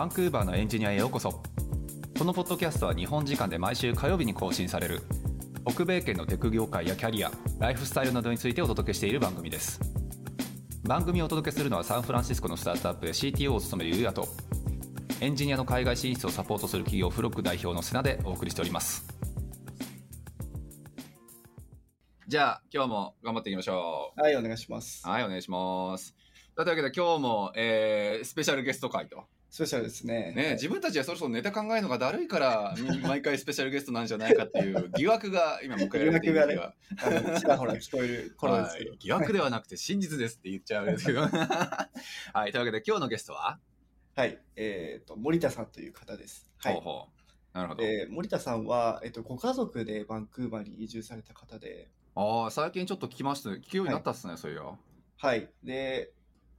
バンクーバーのエンジニアへようこそ。このポッドキャストは日本時間で毎週火曜日に更新される。北米圏のテク業界やキャリアライフスタイルなどについてお届けしている番組です。番組をお届けするのはサンフランシスコのスタートアップで CTO を務めるゆうやとエンジニアの海外進出をサポートする企業フロック代表の瀬名でお送りしております。じゃあ今日も頑張っていきましょはい、お願いします。うはいお願いします。というわけで今日も、えースペシャルゲスト会とスペシャルですね。ね、自分たちはそろそろネタ考えるのがだるいからみ 毎回スペシャルゲストなんじゃないかっていう疑惑が今迎えられているんですが。あのちらほら聞こえる頃ですけど。はい、疑惑ではなくて真実ですって言っちゃうんですけどはいというわけで今日のゲストは、はい、えっ、と、森田さんという方です。はい。ほうほう。なるほど、えー森田さんは、えっ、と、ご家族でバンクーバーに移住された方で、ああ最近ちょっと聞きました聞くようになったっすね、そういやはい。で、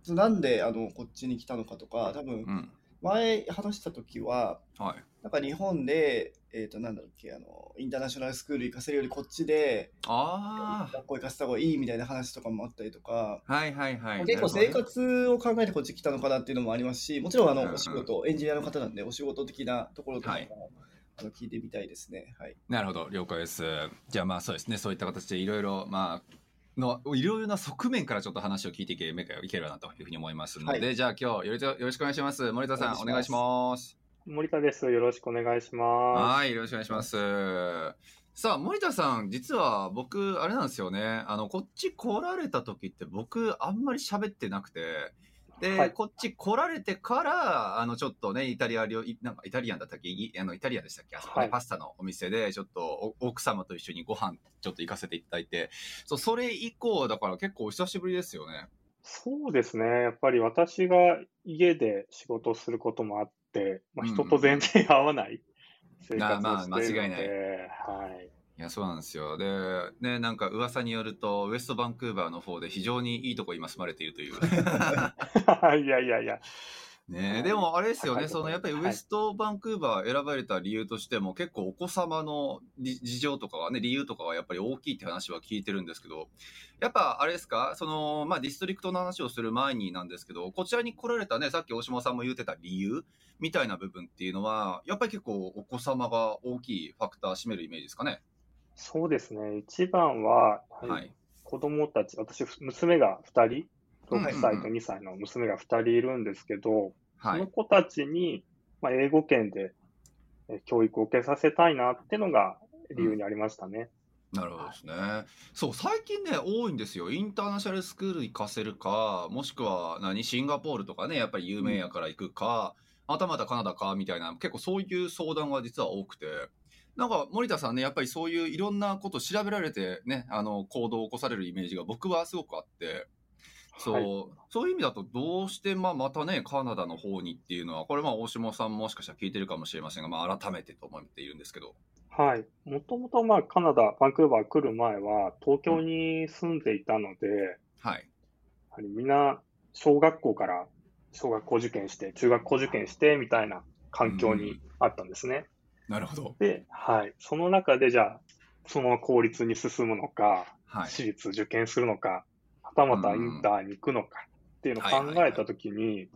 なんで、あの、こっちに来たのかとか、多分う、ん前話した時は、はい。なんか日本で、えっ、と、なんだっけ、あの、インターナショナルスクール行かせるよりこっちで、あ学校行かせた方がいいみたいな話とかもあったりとか、あはいはいはい。結構生活を考えてこっち来たのかなっていうのもありますし、もちろんあうんうん。のお仕事、エンジニアの方なんで、お仕事的なところとかはい。もあの聞いてみたいですね。はい。なるほど。了解です。じゃあまあそうですね。そういった形でいろいろまあのいろいろな側面からちょっと話を聞いていけいければなというふうに思いますので、はじゃあ今日よろしよろしくお願いします森田さんおお願いします森田です。よろしくお願いしまはい、よろしくお願いします。さあ、森田さん、実は僕、あれなんですよね。あの、こっち来られた時って僕、あんまり喋ってなくて、で、はいこっち来られてから、あの、ちょっとね、イタリア料、いなんかイタリアンだったっけ？いあの、イタリアンでしたっけ？あそこね、はいパスタのお店で、ちょっとお奥様と一緒にご飯、ちょっと行かせていただいて、そう、それ以降、だから結構お久しぶりですよね。す。そうですね。やっぱり私が家で仕事をすることもあって、まあ、うん人と全然会わない生まあまあ活をしているの間違いないで、はい。いや、そうなんですよ。で、ね、なんか噂によると、ウエストバンクーバーの方で非常にいいとこ今住まれているという。いやいやいや、ねはいでもあれですよね、はいそのやっぱりウエストバンクーバー選ばれた理由としても、結構お子様のり事情とかはね、理由とかはやっぱり大きいって話は聞いてるんですけど、やっぱあれですか、その、まあディストリクトの話をする前になんですけど、こちらに来られたね、さっき大島さんも言ってた理由みたいな部分っていうのは、やっぱり結構お子様が大きいファクター占めるイメージですかね？そうですね。一番は、はい。子供たち、私、娘が2人、うん6歳と2歳の娘が2人いるんですけど、はい。その子たちに、まあ、英語圏でえ教育を受けさせたいなっていうのが理由にありましたね。なるほどですね。そう、最近ね、多いんですよ。インターナショナルスクール行かせるか、もしくは何、シンガポールとかね、やっぱり有名やから行くか、またまたカナダか、みたいな、結構そういう相談が実は多くて、なんか森田さんね、やっぱりそういういろんなこと調べられてね、あの、行動を起こされるイメージが僕はすごくあって、そう、はいそういう意味だとどうして、まあ、またね、カナダの方にっていうのは、これまあ、大島さんもしかしたら聞いてるかもしれませんが、まあ、改めてと思っているんですけど。はい。もともとまあカナダ、バンクーバー来る前は東京に住んでいたので、やはい。はりみんな小学校から小学校受験して、中学校受験してみたいな環境にあったんですね。なるほど。で、はい。その中でじゃあ、そのまま公立に進むのか、はい。私立受験するのか、はたまたインターに行くのかっていうのを考えたときに、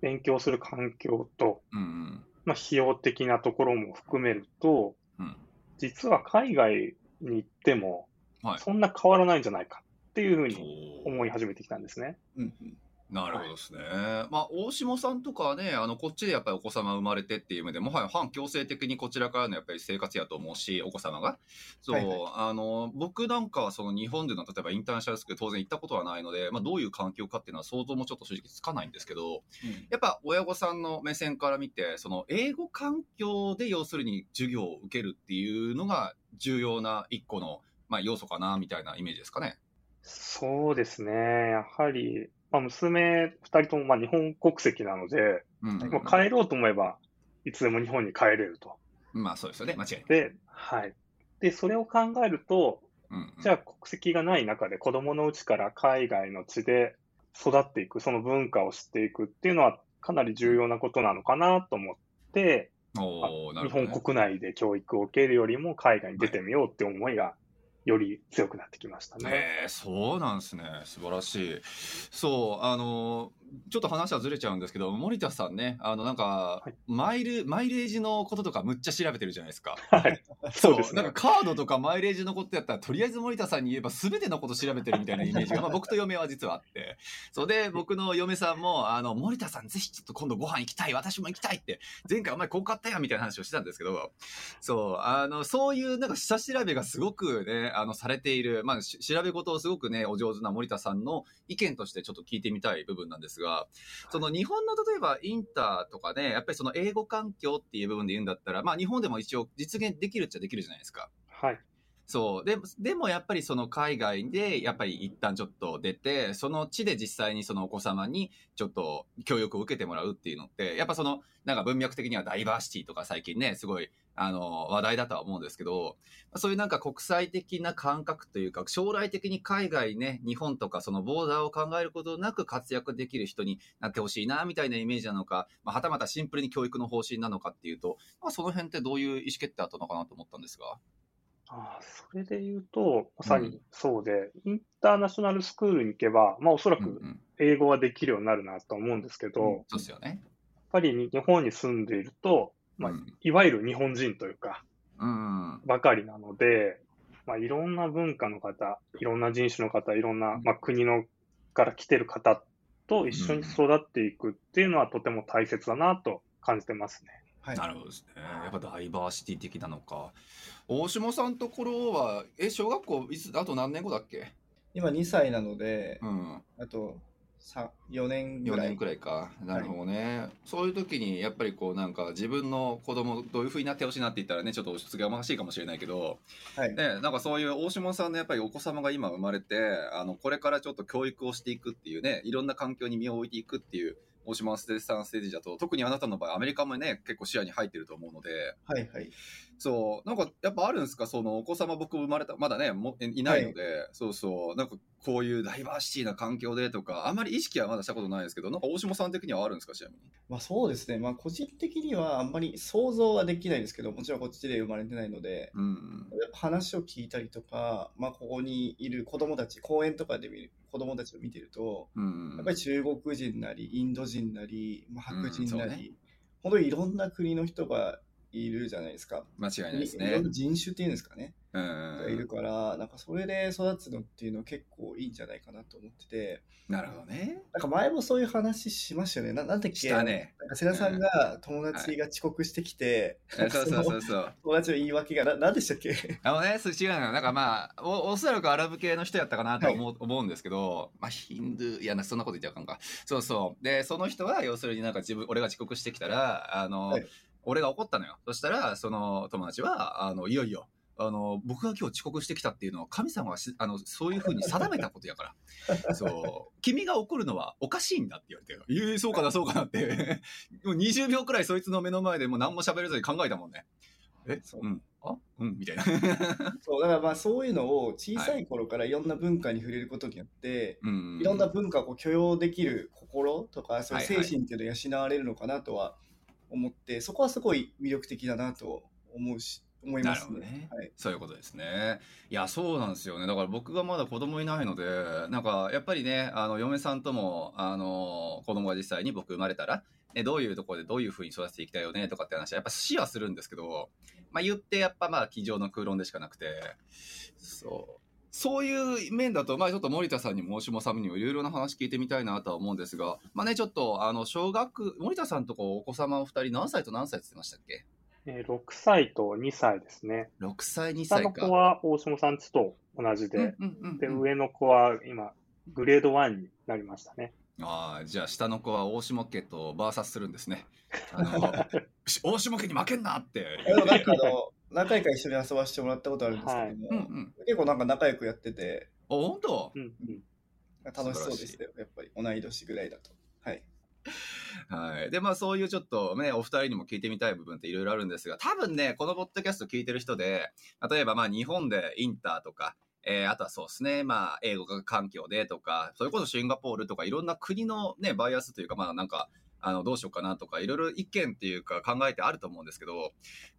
勉強する環境と、うんうん。まあ、費用的なところも含めると、うん。実は海外に行っても、はい。そんな変わらないんじゃないかっていうふうに思い始めてきたんですね。うんなるほどですね。まあ、大下さんとかはね、あの、こっちでやっぱりお子様生まれてっていう意味で、もはや反強制的にこちらからのやっぱり生活やと思うし、お子様が。そう、はいはいあの、僕なんかはその日本での例えばインターナショナルスクール当然行ったことはないので、まあ、どういう環境かっていうのは想像もちょっと正直つかないんですけど、やっぱ親御さんの目線から見て、その英語環境で要するに授業を受けるっていうのが重要な一個の、まあ、要素かな、みたいなイメージですかね。そうですね。やはり、まあ、娘二人ともまあ日本国籍なので、うん、うんまあ、帰ろうと思えば、いつでも日本に帰れると。まあそうですよね、間違いない。で、はい。で、それを考えると、うんうんじゃあ国籍がない中で子供のうちから海外の地で育っていく、その文化を知っていくっていうのはかなり重要なことなのかなと思って、おーなる日本国内で教育を受けるよりも海外に出てみようって思いがより強くなってきましたね。えーそうなんですね。素晴らしい。そう、あの、ちょっと話はずれちゃうんですけど、森田さんね、あの、なんか、はいマイル、マイレージのこととかむっちゃ調べてるじゃないですか。はい。そうですねなんかカードとかマイレージのことやったら、とりあえず森田さんに言えば全てのこと調べてるみたいなイメージが、まあ僕と嫁は実はあって。そうで、僕の嫁さんも、あの、森田さんぜひちょっと今度ご飯行きたい、私も行きたいって、前回お前こう買ったやんみたいな話をしてたんですけど、そう、あの、そういうなんか下調べがすごくね、あの、されている、まあ、し調べ事をすごくね、お上手な森田さんの意見としてちょっと聞いてみたい部分なんですが、その日本の例えばインターとかね、やっぱりその英語環境っていう部分で言うんだったら、まあ日本でも一応実現できるっちゃできるじゃないですか。はい。そう。で、でもやっぱりその海外で、やっぱり一旦ちょっと出て、その地で実際にそのお子様にちょっと教育を受けてもらうっていうのって、やっぱその、なんか文脈的にはダイバーシティとか最近ね、すごい、あの、話題だとは思うんですけど、そういうなんか国際的な感覚というか、将来的に海外ね、日本とかそのボーダーを考えることなく活躍できる人になってほしいな、みたいなイメージなのか、まあ、はたまたシンプルに教育の方針なのかっていうと、まあ、その辺ってどういう意思決定あったのかなと思ったんですが。ああ、それで言うと、まさにそうで、インターナショナルスクールに行けば、まあおそらくうんうん、英語はできるようになるなと思うんですけど、うんやっそうですよね。ぱりに日本に住んでいると、まあうんいわゆる日本人というか、うん。ばかりなので、まあいろんな文化の方、いろんな人種の方、いろんな、まあ、国のから来てる方と一緒に育っていくっていうのはとても大切だなと感じてますね。はい。なるほどですね。やっぱダイバーシティ的なのか。大下さんのところは、え、小学校いつ、あと何年後だっけ？今2歳なので、うん。あとさ4年ぐ4らい。年くらいか。なるほどね。そういう時に、やっぱりこうなんか自分の子供どういう風になってほしいなって言ったらね、ちょっと押し付けがましいかもしれないけど、はい。ね、なんかそういう大下さんのやっぱりお子様が今生まれて、あの、これからちょっと教育をしていくっていうね、いろんな環境に身を置いていくっていう、大島ステさんステージだと、特にあなたの場合、アメリカもね、結構視野に入ってると思うので、はいはい。そう、なんかやっぱあるんですか？そのお子様僕生まれた、まだね、もいないので、そうそう、なんかこういうダイバーシティな環境でとか、あんまり意識はまだしたことないですけど、なんか大下さん的にはあるんですか？ちなみに。まあそうですね。まあ個人的にはあんまり想像はできないですけど、もちろんこっちで生まれてないので、うん。やっぱ話を聞いたりとか、まあここにいる子供たち、公園とかで見る子供たちを見てると、うん。やっぱり中国人なり、インド人なり、まあ、白人なり、うんね本当にいろんな国の人がいるじゃないですか。間違いないですね人種っていうんですかね。うんがいるから、なんかそれで育つのっていうのは結構いいんじゃないかなと思ってて、なるほどね。なんか前もそういう話しましたよね。ななんだっけ？したね。なんか瀬田さんが友達が遅刻してきて、そうそうそうそう。友達の言い訳がな何でしたっけ？あのね、そう違うのよ。なんかまあ、おおそらくアラブ系の人やったかなと思う,、思うんですけど、まあ、ヒンドゥー、いやな、そんなこと言ってあかんか。そうそう。で、その人は、要するになんか自分、俺が遅刻してきたら、あの、はい俺が怒ったのよ。そしたら、その友達は、あの、いよいよ、あの、僕が今日遅刻してきたっていうのは、神様がし、あの、そういうふうに定めたことやから。そう。君が怒るのはおかしいんだって言われて、ええそうかな、そうかなって。もう20秒くらいそいつの目の前でもう何も喋れずに考えたもんね。えそううん。あうんみたいな。そうだからまあそういうのを小さい頃からいろんな文化に触れることによって、うんいろんな文化を許容できる心とかそういう精はいはい神っていうのを養われるのかなとは思って、そこはすごい魅力的だなと思うし思いなまするほどね、はい、そういうことですね。いや、そうなんですよね。だから僕がまだ子供いないので、なんかやっぱりね、あの、嫁さんとも、あの、子供が実際に僕生まれたら、ね、どういうところでどういうふうに育てていきたいよねとかって話はやっぱ視はするんですけど、まあ言ってやっぱまあ机上の空論でしかなくて、そう。そういう面だと、まあちょっと森田さんにも大下さんにもいろいろな話聞いてみたいなとは思うんですが、まあね、ちょっと、あの、小学、森田さんとこお子様お二人何歳と何歳って言ってましたっけ？えー6歳と2歳ですね。?6 歳、2下の歳か。子は大下さんちと同じで、うんうんうんで、うん上の子は今、グレード1になりましたね。ああ、じゃあ下の子は大下家とバーサスするんですね。あの、し 大下家に負けんなって。でもなんかあの何回か一緒に遊ばせてもらったことあるんですけど。も、うんうん。結構なんか仲良くやってて。あ、本当？うんうん。楽しそうでしたよ。やっぱり同い年ぐらいだと。はい。はい。で、まあそういうちょっとね、お二人にも聞いてみたい部分っていろいろあるんですが、多分ね、このポッドキャスト聞いてる人で、例えばまあ日本でインターとか、えーあとはそうですね、まあ英語環境でとか、それこそシンガポールとかいろんな国のね、バイアスというか、まあなんか、あの、どうしようかなとか、いろいろ意見っていうか考えてあると思うんですけど、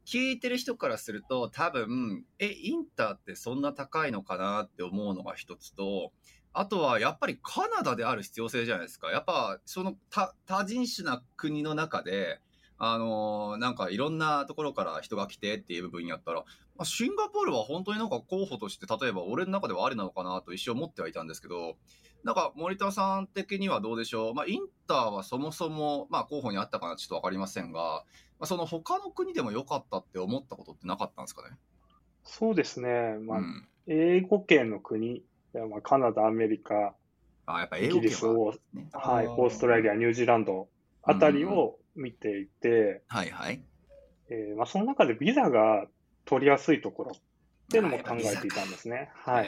聞いてる人からすると多分、え、インターってそんな高いのかなって思うのが一つと、あとはやっぱりカナダである必要性じゃないですか。やっぱその多人種な国の中で、あのーなんかいろんなところから人が来てっていう部分やったら、まあ、シンガポールは本当になんか候補として、例えば俺の中ではありなのかなと一生思ってはいたんですけど、なんか森田さん的にはどうでしょう？まあ、インターはそもそも、まあ、候補にあったかなちょっとわかりませんが、まあ、その他の国でも良かったって思ったことってなかったんですかね？そうですね。まあ、うん。英語圏の国、まあ、カナダ、アメリカ、あ、やっぱイ英語圏ギリスをは、ね。はい、オーストラリア、ニュージーランドあたりを見ていて、はいはい。えーまあ、その中でビザが取りやすいところっていうのも考えていたんですね。はい。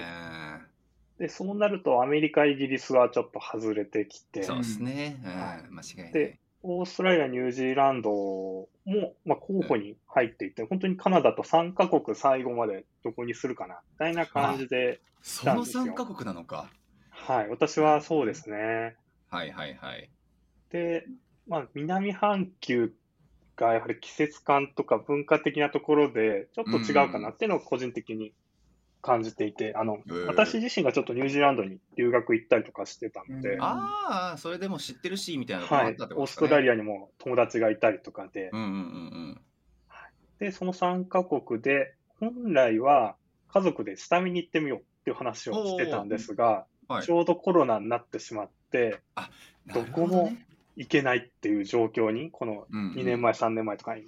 えで、そうなるとアメリカ、イギリスはちょっと外れてきてー、そうですね。うんはい間違いない。でオーストラリア、ニュージーランドも、まあ、候補に入っていて、本当にカナダと3カ国最後までどこにするかな、みたいな感じで、その3カ国なのか。はい、私はそうですね。はいはいはい。で、まあ、南半球がやはり季節感とか文化的なところでちょっと違うかなっていうのを個人的に感じていて、あの、え。ー私自身がちょっとニュージーランドに留学行ったりとかしてたので、うん。ああ、それでも知ってるし、みたいなのがはい。あったって、ことオーですかね。ストラリアにも友達がいたりとかで、うんうんうん。で、その3カ国で、本来は家族で下見に行ってみようっていう話をしてたんですが、う。ん。はい。ち。ょうどコロナになってしまって、どこも行けないっていう状況に、この2年前、3年前とかに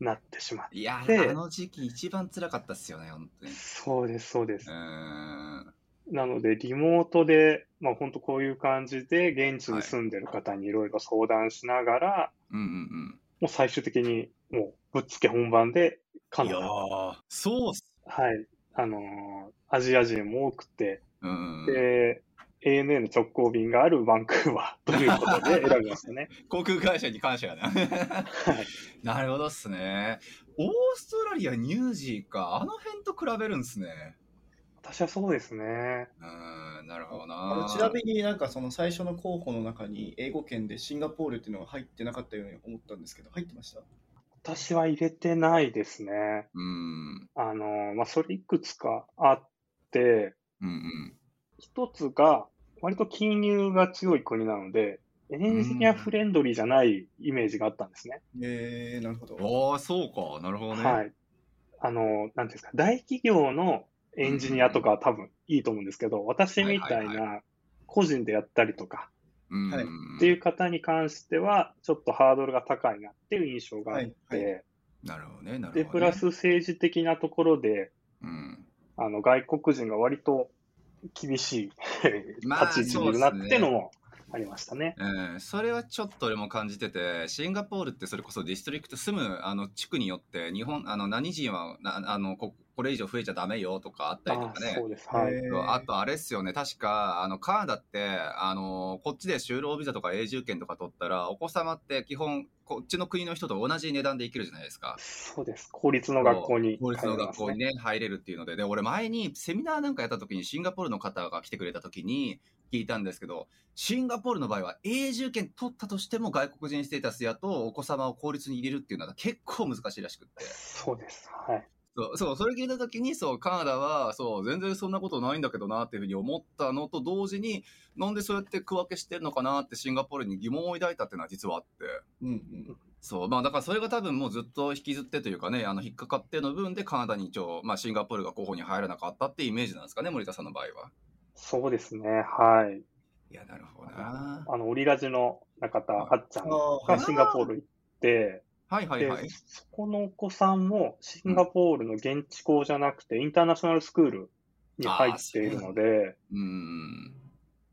なってしまって。いやあの時期一番辛かったっすよね、本当に。そうです、そうです。なので、リモートで、まあ本当こういう感じで、現地に住んでる方にいろいろ相談しながら、うんうんもう最終的に、もうぶっつけ本番で、うん。いやカナダ、ー、そうっす。はい、あのーアジア人も多くて、うんうん。で、ANA の直行便があるバンクーバー ということで選びましたね。航空会社に感謝やな。はい。なるほどっすね。オーストラリア、ニュージーか。あの辺と比べるんすね。私はそうですね。うーん、なるほどあなの。ちなみになんかその最初の候補の中に英語圏でシンガポールっていうのが入ってなかったように思ったんですけど、入ってました？私は入れてないですね。うん。あのーまあ、それいくつかあって、うんうん。一つが、割と金融が強い国なので、エンジニアフレンドリーじゃないイメージがあったんですね。えー、なるほど。ああ、そうか。なるほどね。はい。あの、なんていうんですか、大企業のエンジニアとかは多分いいと思うんですけど、私みたいな個人でやったりとかうん。はいっていう方に関しては、ちょっとハードルが高いなっていう印象があって、はいはなるほどね。なるほど、ね。で、プラス政治的なところで、うん。あの、外国人が割と厳しいまあ立ち位置にいるなってのもありましたね。うん、それはちょっと俺も感じてて、シンガポールってそれこそディストリクト住むあの地区によって、日本、あの何人はなあのここれ以上増えちゃダメよとかあったりとあかね。そうです。はい。あとあれっすよね、確か、あの、カナダって、あの、こっちで就労ビザとか永住権とか取ったら、お子様って基本、こっちの国の人と同じ値段で生きるじゃないですか。そうです。公立の学校に公立の学。校にね、入れるっていうので、で、俺前にセミナーなんかやった時にシンガポールの方が来てくれた時に聞いたんですけど、シンガポールの場合は永住権取ったとしても外国人ステータスやとお子様を公立に入れるっていうのは結構難しいらしくって。そうです。はい。そう、そう、それ聞いたときに、そう、カナダは、そう、全然そんなことないんだけどなっていうふうに思ったのと同時に、なんでそうやって区分けしてるのかなってシンガポールに疑問を抱いたっていうのは実はあって。うんうん。そう、まあだからそれが多分もうずっと引きずってというかね、あの、引っかかっての分でカナダに一応、まあシンガポールが候補に入らなかったっていうイメージなんですかね、森田さんの場合は。そうですね。はい。いや、なるほどな。あの、オリラジの中田あっちゃんがシンガポール行って、ではいはいはい。そこのお子さんもシンガポールの現地校じゃなくて、インターナショナルスクールに入っているので、うん。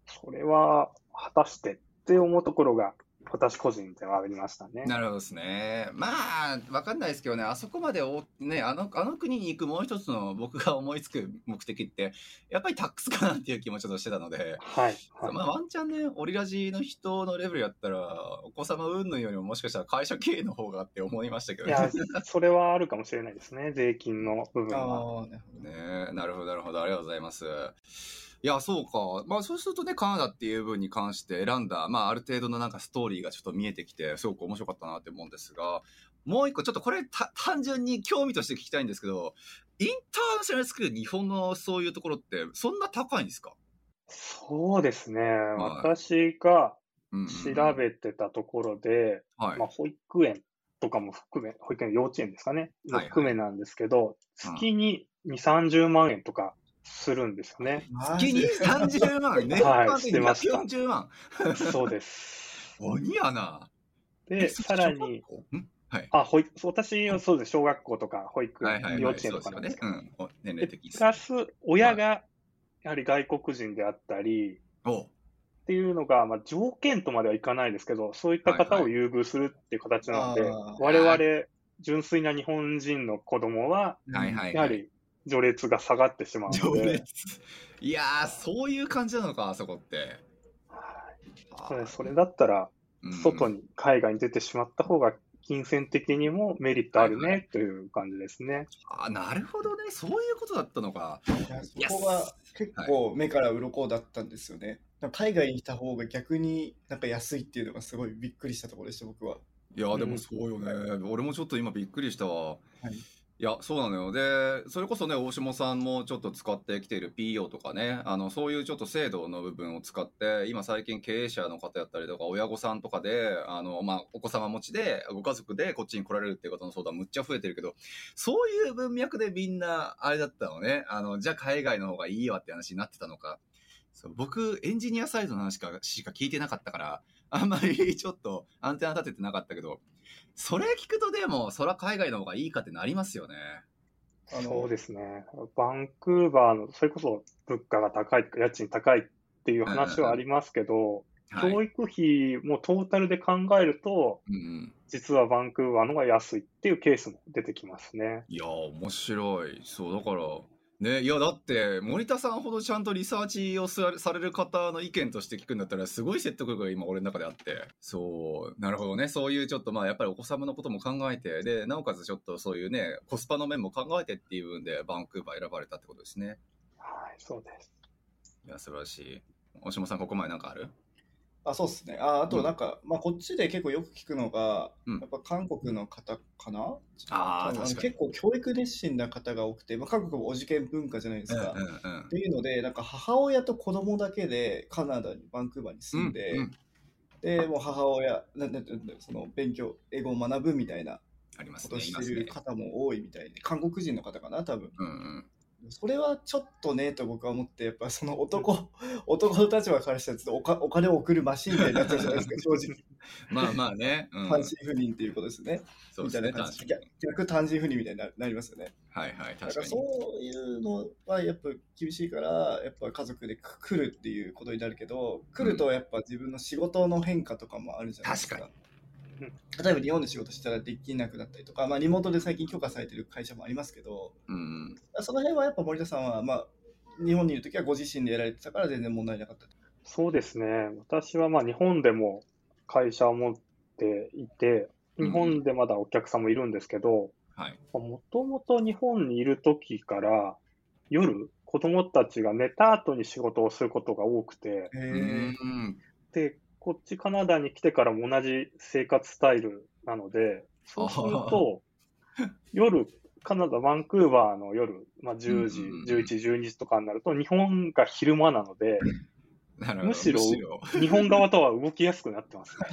それは果たしてって思うところが、私個人ではありましたね。なるほどですね。まあ、わかんないですけどね、あそこまでお、ね、あの、あの国に行くもう一つの僕が思いつく目的って、やっぱりタックスかなっていう気もちょっとしてたので、はい。はいまあ、ワンチャンね、オリラジの人のレベルやったら、お子様云々よりももしかしたら会社経営の方がって思いましたけどいや、それはあるかもしれないですね。税金の部分は。ああ。ねなるほど、なるほど。ありがとうございます。いや、そうか。まあ、そうするとね、カナダっていう分に関して選んだ、まあ、ある程度のなんかストーリーがちょっと見えてきて、すごく面白かったなって思うんですが、もう一個、ちょっとこれた単純に興味として聞きたいんですけど、インターナショナルスクール、日本のそういうところって、そんな高いんですか？そうですね。私がうんうんうん。調べてたところで、はい。まあ、保育園とかも含め、保育園、幼稚園ですかね、はいはい。含めなんですけど、うん。月に2、30万円とかするんですよね。月に30万、年はい間でしてました240万？そうです。鬼やな。で、えさらに、、はい。あ、保育、私はそうです、小学校とか保育。幼稚園と。かなんですけど、うん。プ。ラス、親がやはり外国人であったり、おっていうのが、まあ、条件とまではいかないですけど、そういった方を優遇するっていう形なので、はいはい我々、純粋な日本人の子供は、はいはい。やはり序列が下がってしまうので、序列。いやー、そういう感じなのか、あそこって。それそれだったら、外に。に、海外に出てしまった方が、金銭的にもメリットあるはいはねという感じですね。あ、なるほどね。そういうことだったのか。いやそこが結構目から鱗だったんですよね。なんか海外に来た方が逆になんか安いっていうのがすごいびっくりしたところでした、僕は。いや、でもそうよね。俺もちょっと今びっくりしたわ。はいいや、そうなのよ。で、それこそね、大下さんもちょっと使ってきている PO とかね、あの、そういうちょっと制度の部分を使って、今最近経営者の方やったりとか、親御さんとかで、あの、まあ、お子様持ちで、ご家族でこっちに来られるっていう方の相談むっちゃ増えてるけど、そういう文脈でみんな、あれだったのね。あの、じゃあ海外の方がいいわって話になってたのか。そう僕、エンジニアサイドの話かしか聞いてなかったから、あんまりちょっとアンテナ立ててなかったけど、それ聞くとでも、そら海外の方がいいかってなりますよね。そうですね。バンクーバーの、それこそ物価が高い、家賃高いっていう話はありますけど、はい。教育費もトータルで考えると、うんうん。実はバンクーバーの方が安いっていうケースも出てきますね。いやー、面白い。そう、だから、ね、いや、だって、森田さんほどちゃんとリサーチをさされる方の意見として聞くんだったら、すごい説得力が今俺の中であって。そう、なるほどね。そういうちょっと、まあ、やっぱりお子様のことも考えて、で、なおかつちょっとそういうね、コスパの面も考えてっていう部分で、バンクーバー選ばれたってことですね。はい、そうです。いや、素晴らしい。大島さん、ここまでなんかある？あ、そうですね。ああとなんか、まあこっちで結構よく聞くのが、うんやっぱ韓国の方かな？あー多分確かに結構教育熱心な方が多くて、まあ、韓国もお受験文化じゃないですか。うんうんっていうので、なんか母親と子供だけでカナダにバンクーバーにうん。住んで、うんうんで、もう母親、なななその勉強、英語を学ぶみたいなありますね。ことをして。る方も多いみたいで、韓国人の方かな、多分。うんうん。それはちょっとねと僕は思って、やっぱその男、男の立場からしたらちょっとおかお金を送るマシンみたいになっちゃうじゃないですか、正直。まあまあね。うん、単身赴任っていうことですね。そうですね。みたいな感じ。確かに逆。逆単身赴任みたいにななりますよね。はいはい、確からに。そういうのはやっぱ厳しいから、やっぱ家族で来るっていうことになるけど、来るとやっぱ自分の仕事の変化とかもあるじゃないですか。確か例えば日本で仕事したらできなくなったりとか、まあ、リモートで最近許可されてる会社もありますけど、うん。その辺はやっぱ森田さんは、まあ、日本にいるときはご自身でやられてたから全然問題なかった。そうですね。私はまあ日本でも会社を持っていて、うん日本でまだお客さんもいるんですけど、はい。もともと日本にいる時から夜、子供たちが寝た後に仕事をすることが多くて。で、こっちカナダに来てからも同じ生活スタイルなので、そうすると、夜、カナダ、バンクーバーの夜、まあ、10時、うんうんうん11時、12時とかになると、日本が昼間なので。むしろ日本側とは動きやすくなってますね。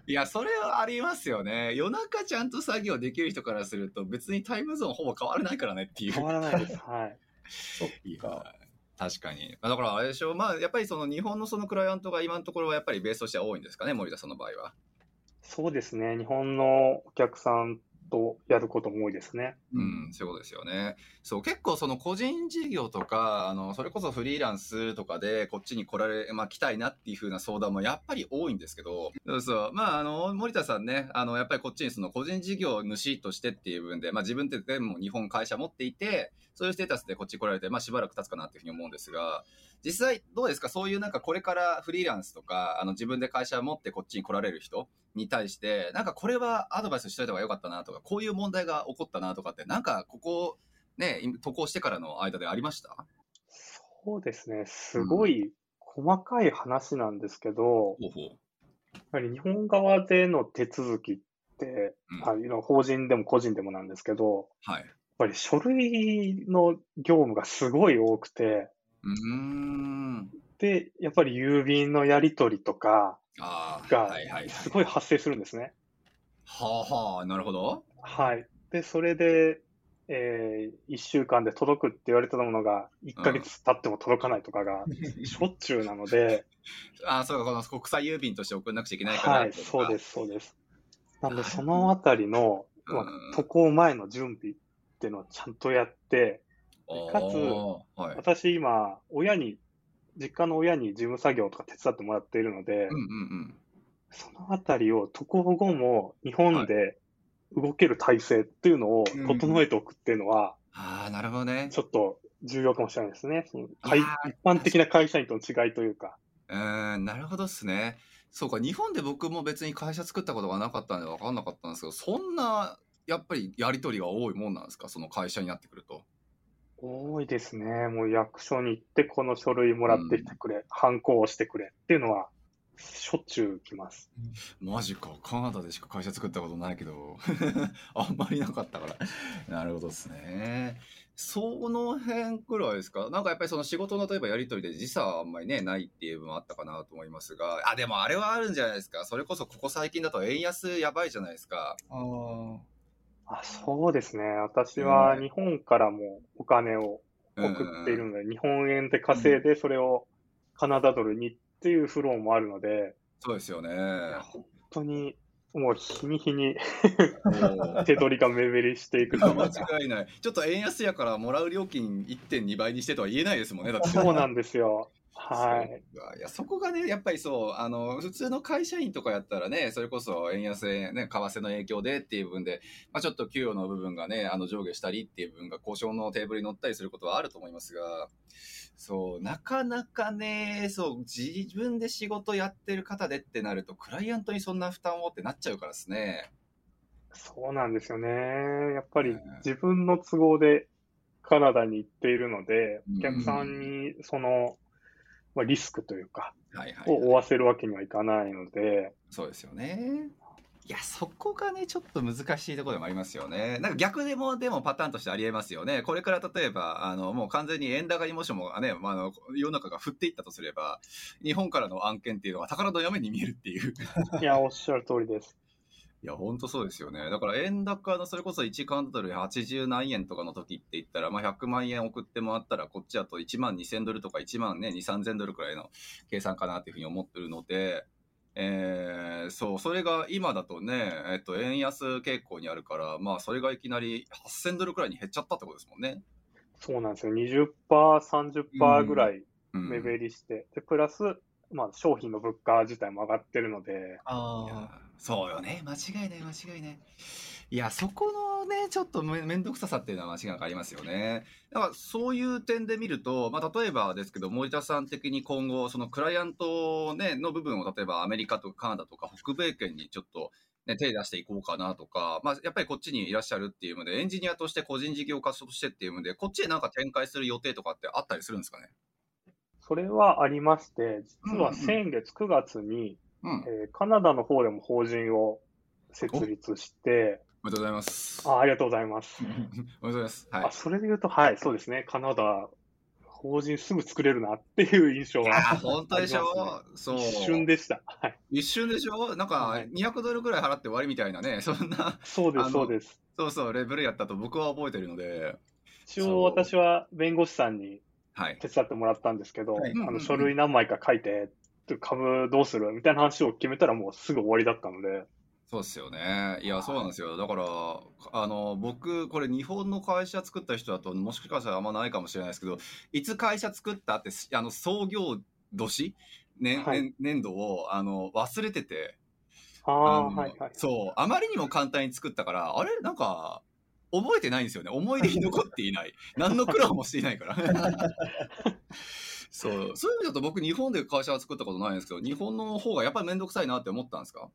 いや、それはありますよね。夜中ちゃんと作業できる人からすると、別にタイムゾーンほぼ変わらないからねっていう。変わらないです。はい。そっか。確かに。だからあれでしょう、まあ、やっぱりその日本のそのクライアントが今のところはやっぱりベースとしては多いんですかね、森田さんの場合は。そうですね。日本のお客さんとやることも多いですね。うん、そういうことですよね。そう、結構その個人事業とか、あの、それこそフリーランスとかでこっちに来られ、まあ来たいなっていう風な相談もやっぱり多いんですけど、そうそう、まああの、森田さんね、あの、やっぱりこっちにその個人事業主としてっていう部分で、まあ自分ってでも日本会社持っていて、そういうステータスでこっち来られて、まあしばらく経つかなっていうふうに思うんですが、実際どうですか？そういうなんかこれからフリーランスとか、あの自分で会社を持ってこっちに来られる人に対して、なんかこれはアドバイスしといた方が良かったなとか、こういう問題が起こったなとかって、なんかここ、ね、渡航してからの間でありました？そうですね。すごい細かい話なんですけど、ほうほう。やはり日本側での手続きって、うん法人でも個人でもなんですけど、はい。やっぱり書類の業務がすごい多くて、うーん。で、やっぱり郵便のやり取りとかが。すごい発生するんですね。はあはあ、なるほど。はい。で、それで、えー、1週間で届くって言われたものが、1ヶ月経っても届かないとかが、しょっちゅうなので、ああ、そうか、この国際郵便として送らなくちゃいけないから。はい、そうです、そうです。なんで、そのあたりの、うんまあ、渡航前の準備っていうのをちゃんとやって、かつはい。私今、親に、実家の親に事務作業とか手伝ってもらっているので、うんうんうん。そのあたりを渡航後も日本で動ける体制っていうのを整えておくっていうのは、ああ、なるほどね。ちょっと重要かもしれないですね。その一般的な会社員との違いというか。うーん、なるほどっすね。そうか、日本で僕も別に会社作ったことがなかったんで分かんなかったんですけど、そんな、やっぱりやりとりが多いもんなんですか？その会社になってくると。多いですね。もう役所に行ってこの書類もらってきてくれ、ハンコをしてくれっていうのはしょっちゅう来ます。マジか、カナダでしか会社作ったことないけど、あんまりなかったから。なるほどですね。その辺くらいですか？なんかやっぱりその仕事の例えばやりとりで時差はあんまりね、ないっていう部分もあったかなと思いますが、あ、でもあれはあるんじゃないですか？それこそここ最近だと円安やばいじゃないですか。あーあそうですね。私はうん日本からもお金を送っているので、日本円で稼いでそれをカナダドルにっていうフローもあるので、そうですよね。本当にもう日に日に手取りが目減りしていくと間か。違いない。ちょっと円安やからもらう料金1.2倍にしてとは言えないですもんね。だって。そうなんですよ。はい。いやそこがね、やっぱりそう、あの、普通の会社員とかやったらね、それこそ円安でね、為替の影響でっていう部分で、まあちょっと給与の部分がね、あの上下したりっていう部分が交渉のテーブルに乗ったりすることはあると思いますが、そう、なかなかね、そう、自分で仕事やってる方でってなると、クライアントにそんな負担をってなっちゃうからですね。そうなんですよね。やっぱりうん自分の都合でカナダに行っているので、うんお客さんにその、まあ、リスクというか、はいはい、を負わせるわけにはいかないので、そうですよね。いや、そこがね、ちょっと難しいところでもありますよね。なんか逆でも、でもパターンとしてありえますよね。これから例えば、あの、もう完全に円高にもしもね、まあ、あの、世の中が振っていったとすれば、日本からの案件っていうのは宝の山に見えるっていう。いや、おっしゃる通りです。いや、ほんとそうですよね。だから円高のそれこそ1カウントドル80何円とかの時って言ったら、まあ、100万円送ってもらったら、こっちだと1万2000ドルとか1万ね、2、3000ドルくらいの計算かなっていうふうに思ってるので、えーそう、それが今だとね、えっと、円安傾向にあるから、まあ、それがいきなり8000ドルくらいに減っちゃったってことですもんね。そうなんですよ。20%、30%ぐらいうん。目減りして、で、プラス、まあ、商品の物価自体も上がってるので、いやあそうよね。間違いない、間違いない。いや、そこのね、ちょっとめめんどくささっていうのは間違いなくありますよね。だから、そういう点で見ると、まあ、例えばですけど、森田さん的に今後、そのクライアント、ね、の部分を、例えばアメリカとかカナダとか北米圏にちょっと、ね、手出していこうかなとか、まあ、やっぱりこっちにいらっしゃるっていうので、エンジニアとして個人事業家としてっていうので、こっちへなんか展開する予定とかってあったりするんですかね？それはありまして、実は先月9月に、うん。えーカナダの方でも法人を設立して、おめでとうございます。あありがとうございます。おめでとうございます。はいあ。それで言うと、はい、そうですね、カナダ、法人すぐ作れるなっていう印象はー、本当でしょ？そう。一瞬でした。はい、一瞬でしょ？なんかはい200ドルぐらい払って終わりみたいなね、そんな、そうです、そうです。そうそう、レベルやったと僕は覚えてるので、一応私は弁護士さんにはい。手伝ってもらったんですけど、はいあの書類何枚か書いて、株どうするみたいな話を決めたらもうすぐ終わりだったので、そうですよね。いや、そうなんですよ。だから、あの、僕、これ日本の会社作った人だと、もしかしたらあんまないかもしれないですけど、いつ会社作ったって、あの、創業年、年、はい年年度を、あの、忘れてて、ああ、はいはい。そう、あまりにも簡単に作ったから、あれ？なんか、覚えてないんですよね。思い出に残っていない。何の苦労もしていないから。そう、そういう意味だと僕日本で会社は作ったことないんですけど、日本の方がやっぱりめんどくさいなって思ったんですか？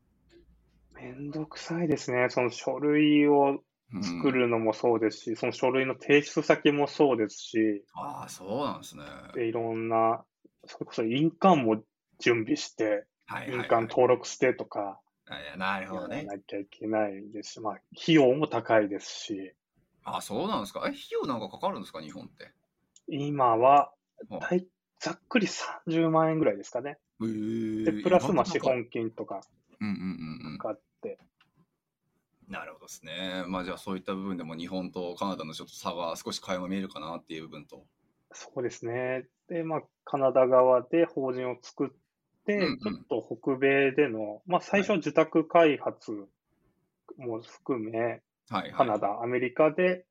めんどくさいですね。その書類を作。るのもそうですし、その書類の提出先もそうですし、ああ、そうなんですね。でいろんな、それこそ印鑑も準備して、はいはい、はい。印鑑登録してとか、はいなるほどやらね。なきゃいけないですし、まあ、費用も高いですし、あそうなんですか？え、費用なんかかかるんですか、日本って。今は、うんだいざっくり30万円ぐらいですかね。えーで、プラスまあ資本金とかうんうんうんうん。があって、なるほどですね。まあじゃあそういった部分でも日本とカナダのちょっと差が少し垣間見えるかなっていう部分と。そうですね。で、まあ、カナダ側で法人を作って、うんうんちょっと北米での、まあ、最初は受託開発も含め、はいはい。カナダ、アメリカで、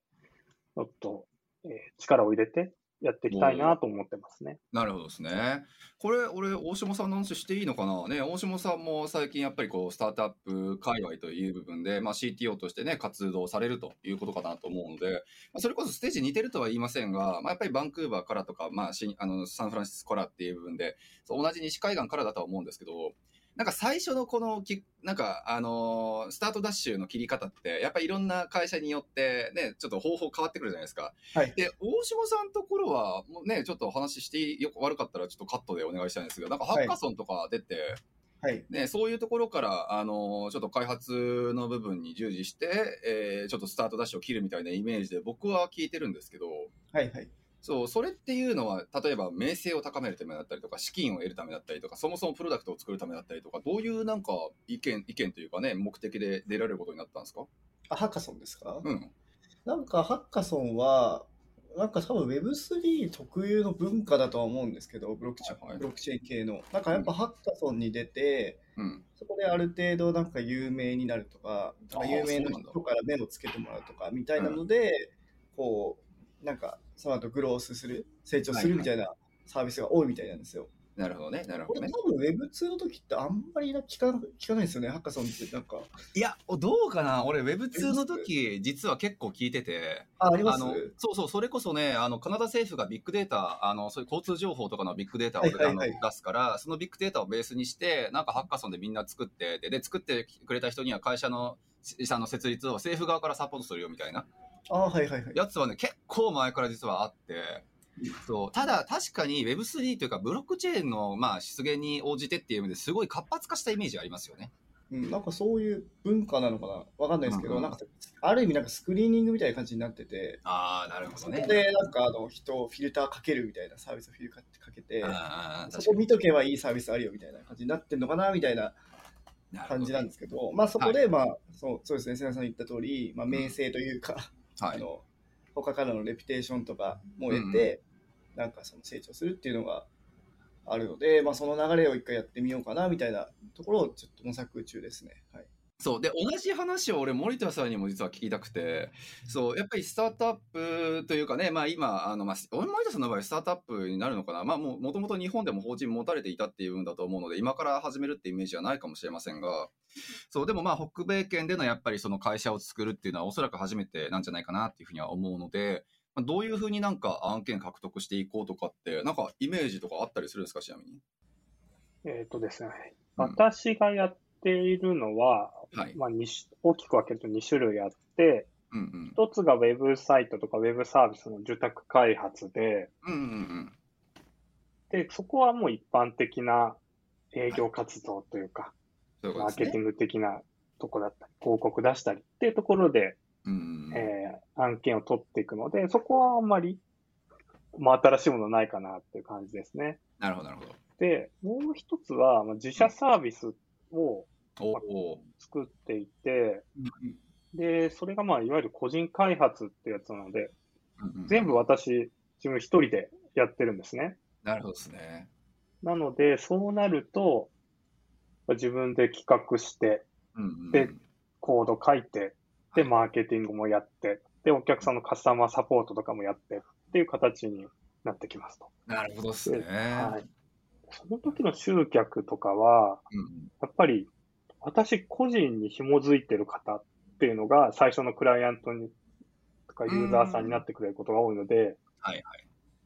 ちょっと、えー力を入れてやっていきたいなと思ってますね。なるほどですね。これ、俺、大下さんの話していいのかな？ね、大下さんも最近やっぱりこう、スタートアップ界隈という部分で、まあ、CTO としてね、活動されるということかなと思うので、まあ、それこそステージ似てるとは言いませんが、まあ、やっぱりバンクーバーからとか、まあ、しあのサンフランシスコからっていう部分で、同じ西海岸からだとは思うんですけど、なんか最初のこのき、なんか、あのースタートダッシュの切り方って、やっぱりいろんな会社によってね、ちょっと方法変わってくるじゃないですか。はい。で、大島さんのところは、もうね、ちょっとお話ししていいよ悪かったらちょっとカットでお願いしたいんですが、なんかハッカソンとか出て、はい。ね、そういうところから、あのーちょっと開発の部分に従事して、えーちょっとスタートダッシュを切るみたいなイメージで僕は聞いてるんですけど、はい。はい。そう、それっていうのは、例えば名声を高めるためだったりとか、資金を得るためだったりとか、そもそもプロダクトを作るためだったりとか、どういうなんか意見、意見というかね、目的で出られることになったんですか？あ、ハッカソンですか？うん。なんかハッカソンは、なんか多分 Web3 特有の文化だとは思うんですけど、ブロックチェーン、はいはいブロックチェーン系の。なんかやっぱハッカソンに出て、うん。そこである程度なんか有名になるとか、あー有名な人から目をつけてもらうとか、みたいなので、こう、なんかその後グロースする、成長するみたいなサービスが多いみたいなんですよ。なるほどね、なるほどね。多分 Web2 の時ってあんまりな聞か聞かないですよね、ハッカソンって。なんか。いや、どうかな？俺 Web2 の時、実は結構聞いてて、あ、あります？あのそうそう、それこそね、あのカナダ政府がビッグデータ、あのそういう交通情報とかのビッグデータを、出すから、そのビッグデータをベースにして、なんかハッカソンでみんな作って、で、で作ってくれた人には会社の資産の設立を政府側からサポートするよみたいなあ、はいはいはい。やつはね、結構前から実はあって、そうただ確かに Web3 というかブロックチェーンのまあ出現に応じてっていう意味ですごい活発化したイメージありますよね。うん、なんかそういう文化なのかな？わかんないですけど、うんうんなんかある意味なんかスクリーニングみたいな感じになってて、ああ、なるほそこどね。でなんかあの人をフィルターかけるみたいなサービスをフィルターかけて、そこ見とけばいいサービスあるよみたいな感じになってんのかなみたいな感じなんですけど、まあそこでまあ、そうそうですね、瀬名さん言った通り、まあ名声というか、はい。あの他からのレピュテーションとかも得て、なんかその成長するっていうのがあるので、まあその流れを一回やってみようかなみたいなところをちょっと模索中ですね。はい。そう。で、同じ話を俺、森田さんにも実は聞きたくて、そう、やっぱりスタートアップというかね、まあ今、あの、まあ、俺森田さんの場合、スタートアップになるのかな？まあもともと日本でも法人持たれていたっていうんだと思うので、今から始めるってイメージはないかもしれませんが、そう、でもまあ、北米圏でのやっぱりその会社を作るっていうのはおそらく初めてなんじゃないかなっていうふうには思うので、まあどういうふうになんか案件獲得していこうとかって、なんかイメージとかあったりするんですか、ちなみに？えっ、とですね、うん私がやっているのは、はい。まあ、大きく分けると2種類あって、うんうん。一つがウェブサイトとかウェブサービスの受託開発で、うんうんうん。で、そこはもう一般的な営業活動というか、ね。マーケティング的なとこだったり、広告出したりっていうところで、うん。えー案件を取っていくので、そこはあんまり、まあ、新しいものないかなっていう感じですね。なるほど、なるほど。で、もう一つは、まあ自社サービスをおお。作っていて、で、それがまあ、いわゆる個人開発ってやつなので、うんうん全部私、自分一人でやってるんですね。なるほどですね。なので、そうなると、自分で企画して、うんうんでコード書いて、で、マーケティングもやって、で、お客さんのカスタマーサポートとかもやってっていう形になってきますと。なるほどですね。はい。その時の集客とかは、うんやっぱり、私個人に紐づいてる方っていうのが最初のクライアントに、とかユーザーさんになってくれることが多いので、はい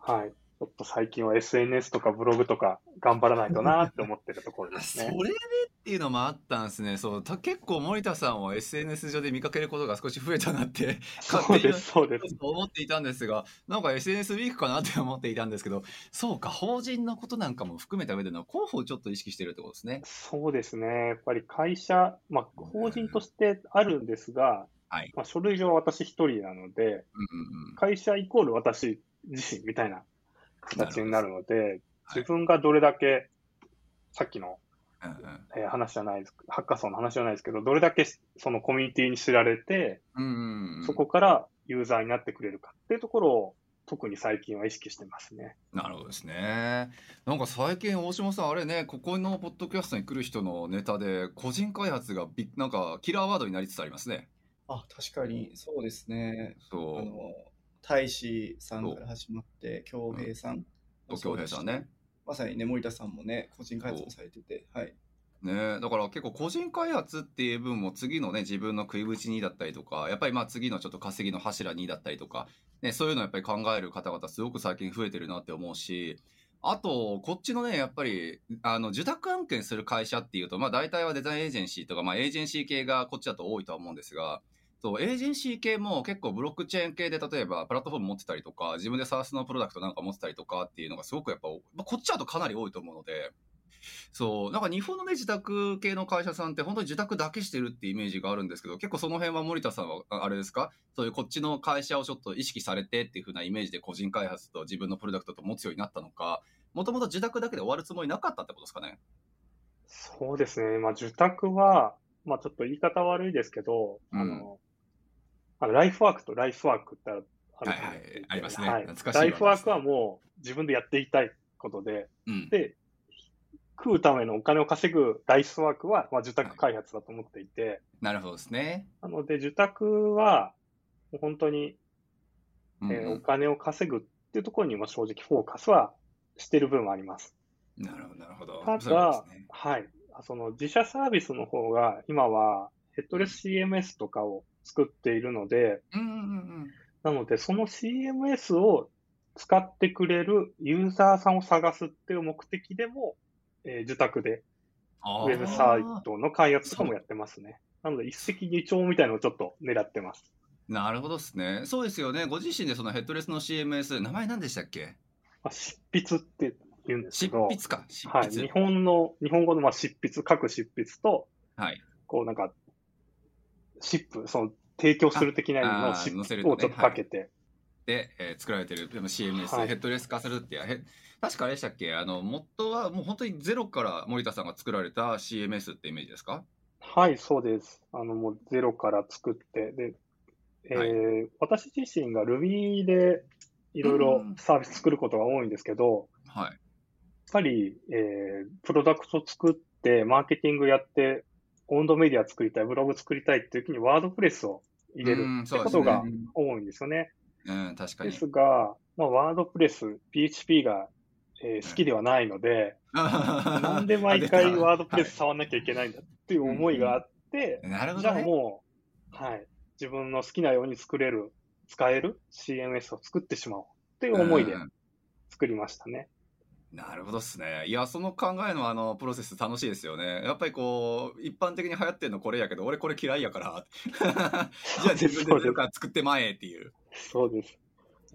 はい。はい。ちょっと最近は SNS とかブログとか頑張らないとなって思ってるところですね。それでっていうのもあったんですね。そう、た結構森田さんを SNS 上で見かけることが少し増えたなって そうです、そうです。思っていたんですが、なんか SNS ウィークかなって思っていたんですけど、そうか、法人のことなんかも含めた上での広報をちょっと意識してるってことですね。そうですね。やっぱり会社、まあ、法人としてあるんですが、はいまあ、書類上は私一人なので、うんうんうん。会社イコール私自身みたいな形になるので、自分がどれだけ、さっきの、うんうんえー話じゃないです、ハッカソンの話じゃないですけど、どれだけそのコミュニティに知られて、うんうんうんそこからユーザーになってくれるかっていうところを、特に最近は意識してますね。なるほどですね。なんか最近大島さんあれねここのポッドキャストに来る人のネタで個人開発がビなんかキラーワードになりつつありますね。あ、確かに、そうですね。あそうの、大使さんから始まって、京平さん。京平さんね。まさにね、森田さんもね、個人開発もされてて、はい。ねだから結構個人開発っていう分も次のね自分の食いぶちにだったりとかやっぱりまあ次のちょっと稼ぎの柱にだったりとか、ね、そういうのをやっぱり考える方々すごく最近増えてるなって思うしあとこっちのねやっぱりあの受託案件する会社っていうとまあ大体はデザインエージェンシーとかまあエージェンシー系がこっちだと多いとは思うんですがそうエージェンシー系も結構ブロックチェーン系で例えばプラットフォーム持ってたりとか自分で SaaS のプロダクトなんか持ってたりとかっていうのがすごくやっぱ、まあ、こっちだとかなり多いと思うので。そう、なんか日本のね、自宅系の会社さんって本当に自宅だけしてるってイメージがあるんですけど、結構その辺は森田さんはああれですか？そういうこっちの会社をちょっと意識されてっていう風なイメージで個人開発と自分のプロダクトと持つようになったのか、もともと自宅だけで終わるつもりなかったってことですかね？そうですね。まあ、受託は、まあ、ちょっと言い方悪いですけど、うんあの、あのライフワークとライフワークってあるはいはいありますねはい懐かしいわライフワークはもう自分でやっていきたいことで、うん。で、食うためのお金を稼ぐライフワークは、まあ、受託開発だと思っていて、なるほどですね。なので、受託は、本当に、うんえーお金を稼ぐっていうところに、まあ、正直フォーカスはしてる部分はあります。なるほど、なるほど。ただね、はい。その自社サービスの方が、今はヘッドレス CMS とかを作っているので、うんうんうんなので、その CMS を使ってくれるユーザーさんを探すっていう目的でも、えー受託であウェブサイトの開発とかもやってますね。なので、一石二鳥みたいなのをちょっと狙ってます。なるほどですね。そうですよね。ご自身でそのヘッドレスの CMS、名前何でしたっけ？まあ、執筆って言うんです執けど、筆か。執はい。筆。日本の、日本語のまあ執筆、各執筆と、はい。こうなんか、シップ、その提供する的なのシップをちょっとかけて、で、えー作られてる。でも CMS、はい。ヘッドレス化するって確かあれでしたっけ？あの元はもう本当にゼロから森田さんが作られた CMS ってイメージですか？はい、そうです。あの、もうゼロから作って、で、えーはい。私自身が Ruby でいろいろサービス作ることが多いんですけど、はい。やっぱり、えープロダクト作って、マーケティングやって、オンドメディア作りたい、ブログ作りたいっていう時にワードプレスを入れるうんってことが多いんですよね。うん確かでにすが、まあ、ワードプレス、PHP が、えー好きではないので、な なんで毎回ワードプレスは触んなきゃいけないんだっていう思いがあって、い。なるほじゃど、ね、あもう、はい、自分の好きなように作れる、使える CMS を作ってしまおうっていう思いでうん。作りましたね。なるほどっすね。いや、その考えのあの、プロセス楽しいですよね。やっぱりこう、一般的に流行ってるのこれやけど、俺これ嫌いやから。じゃあ自分で作ってまえっていう。そうです。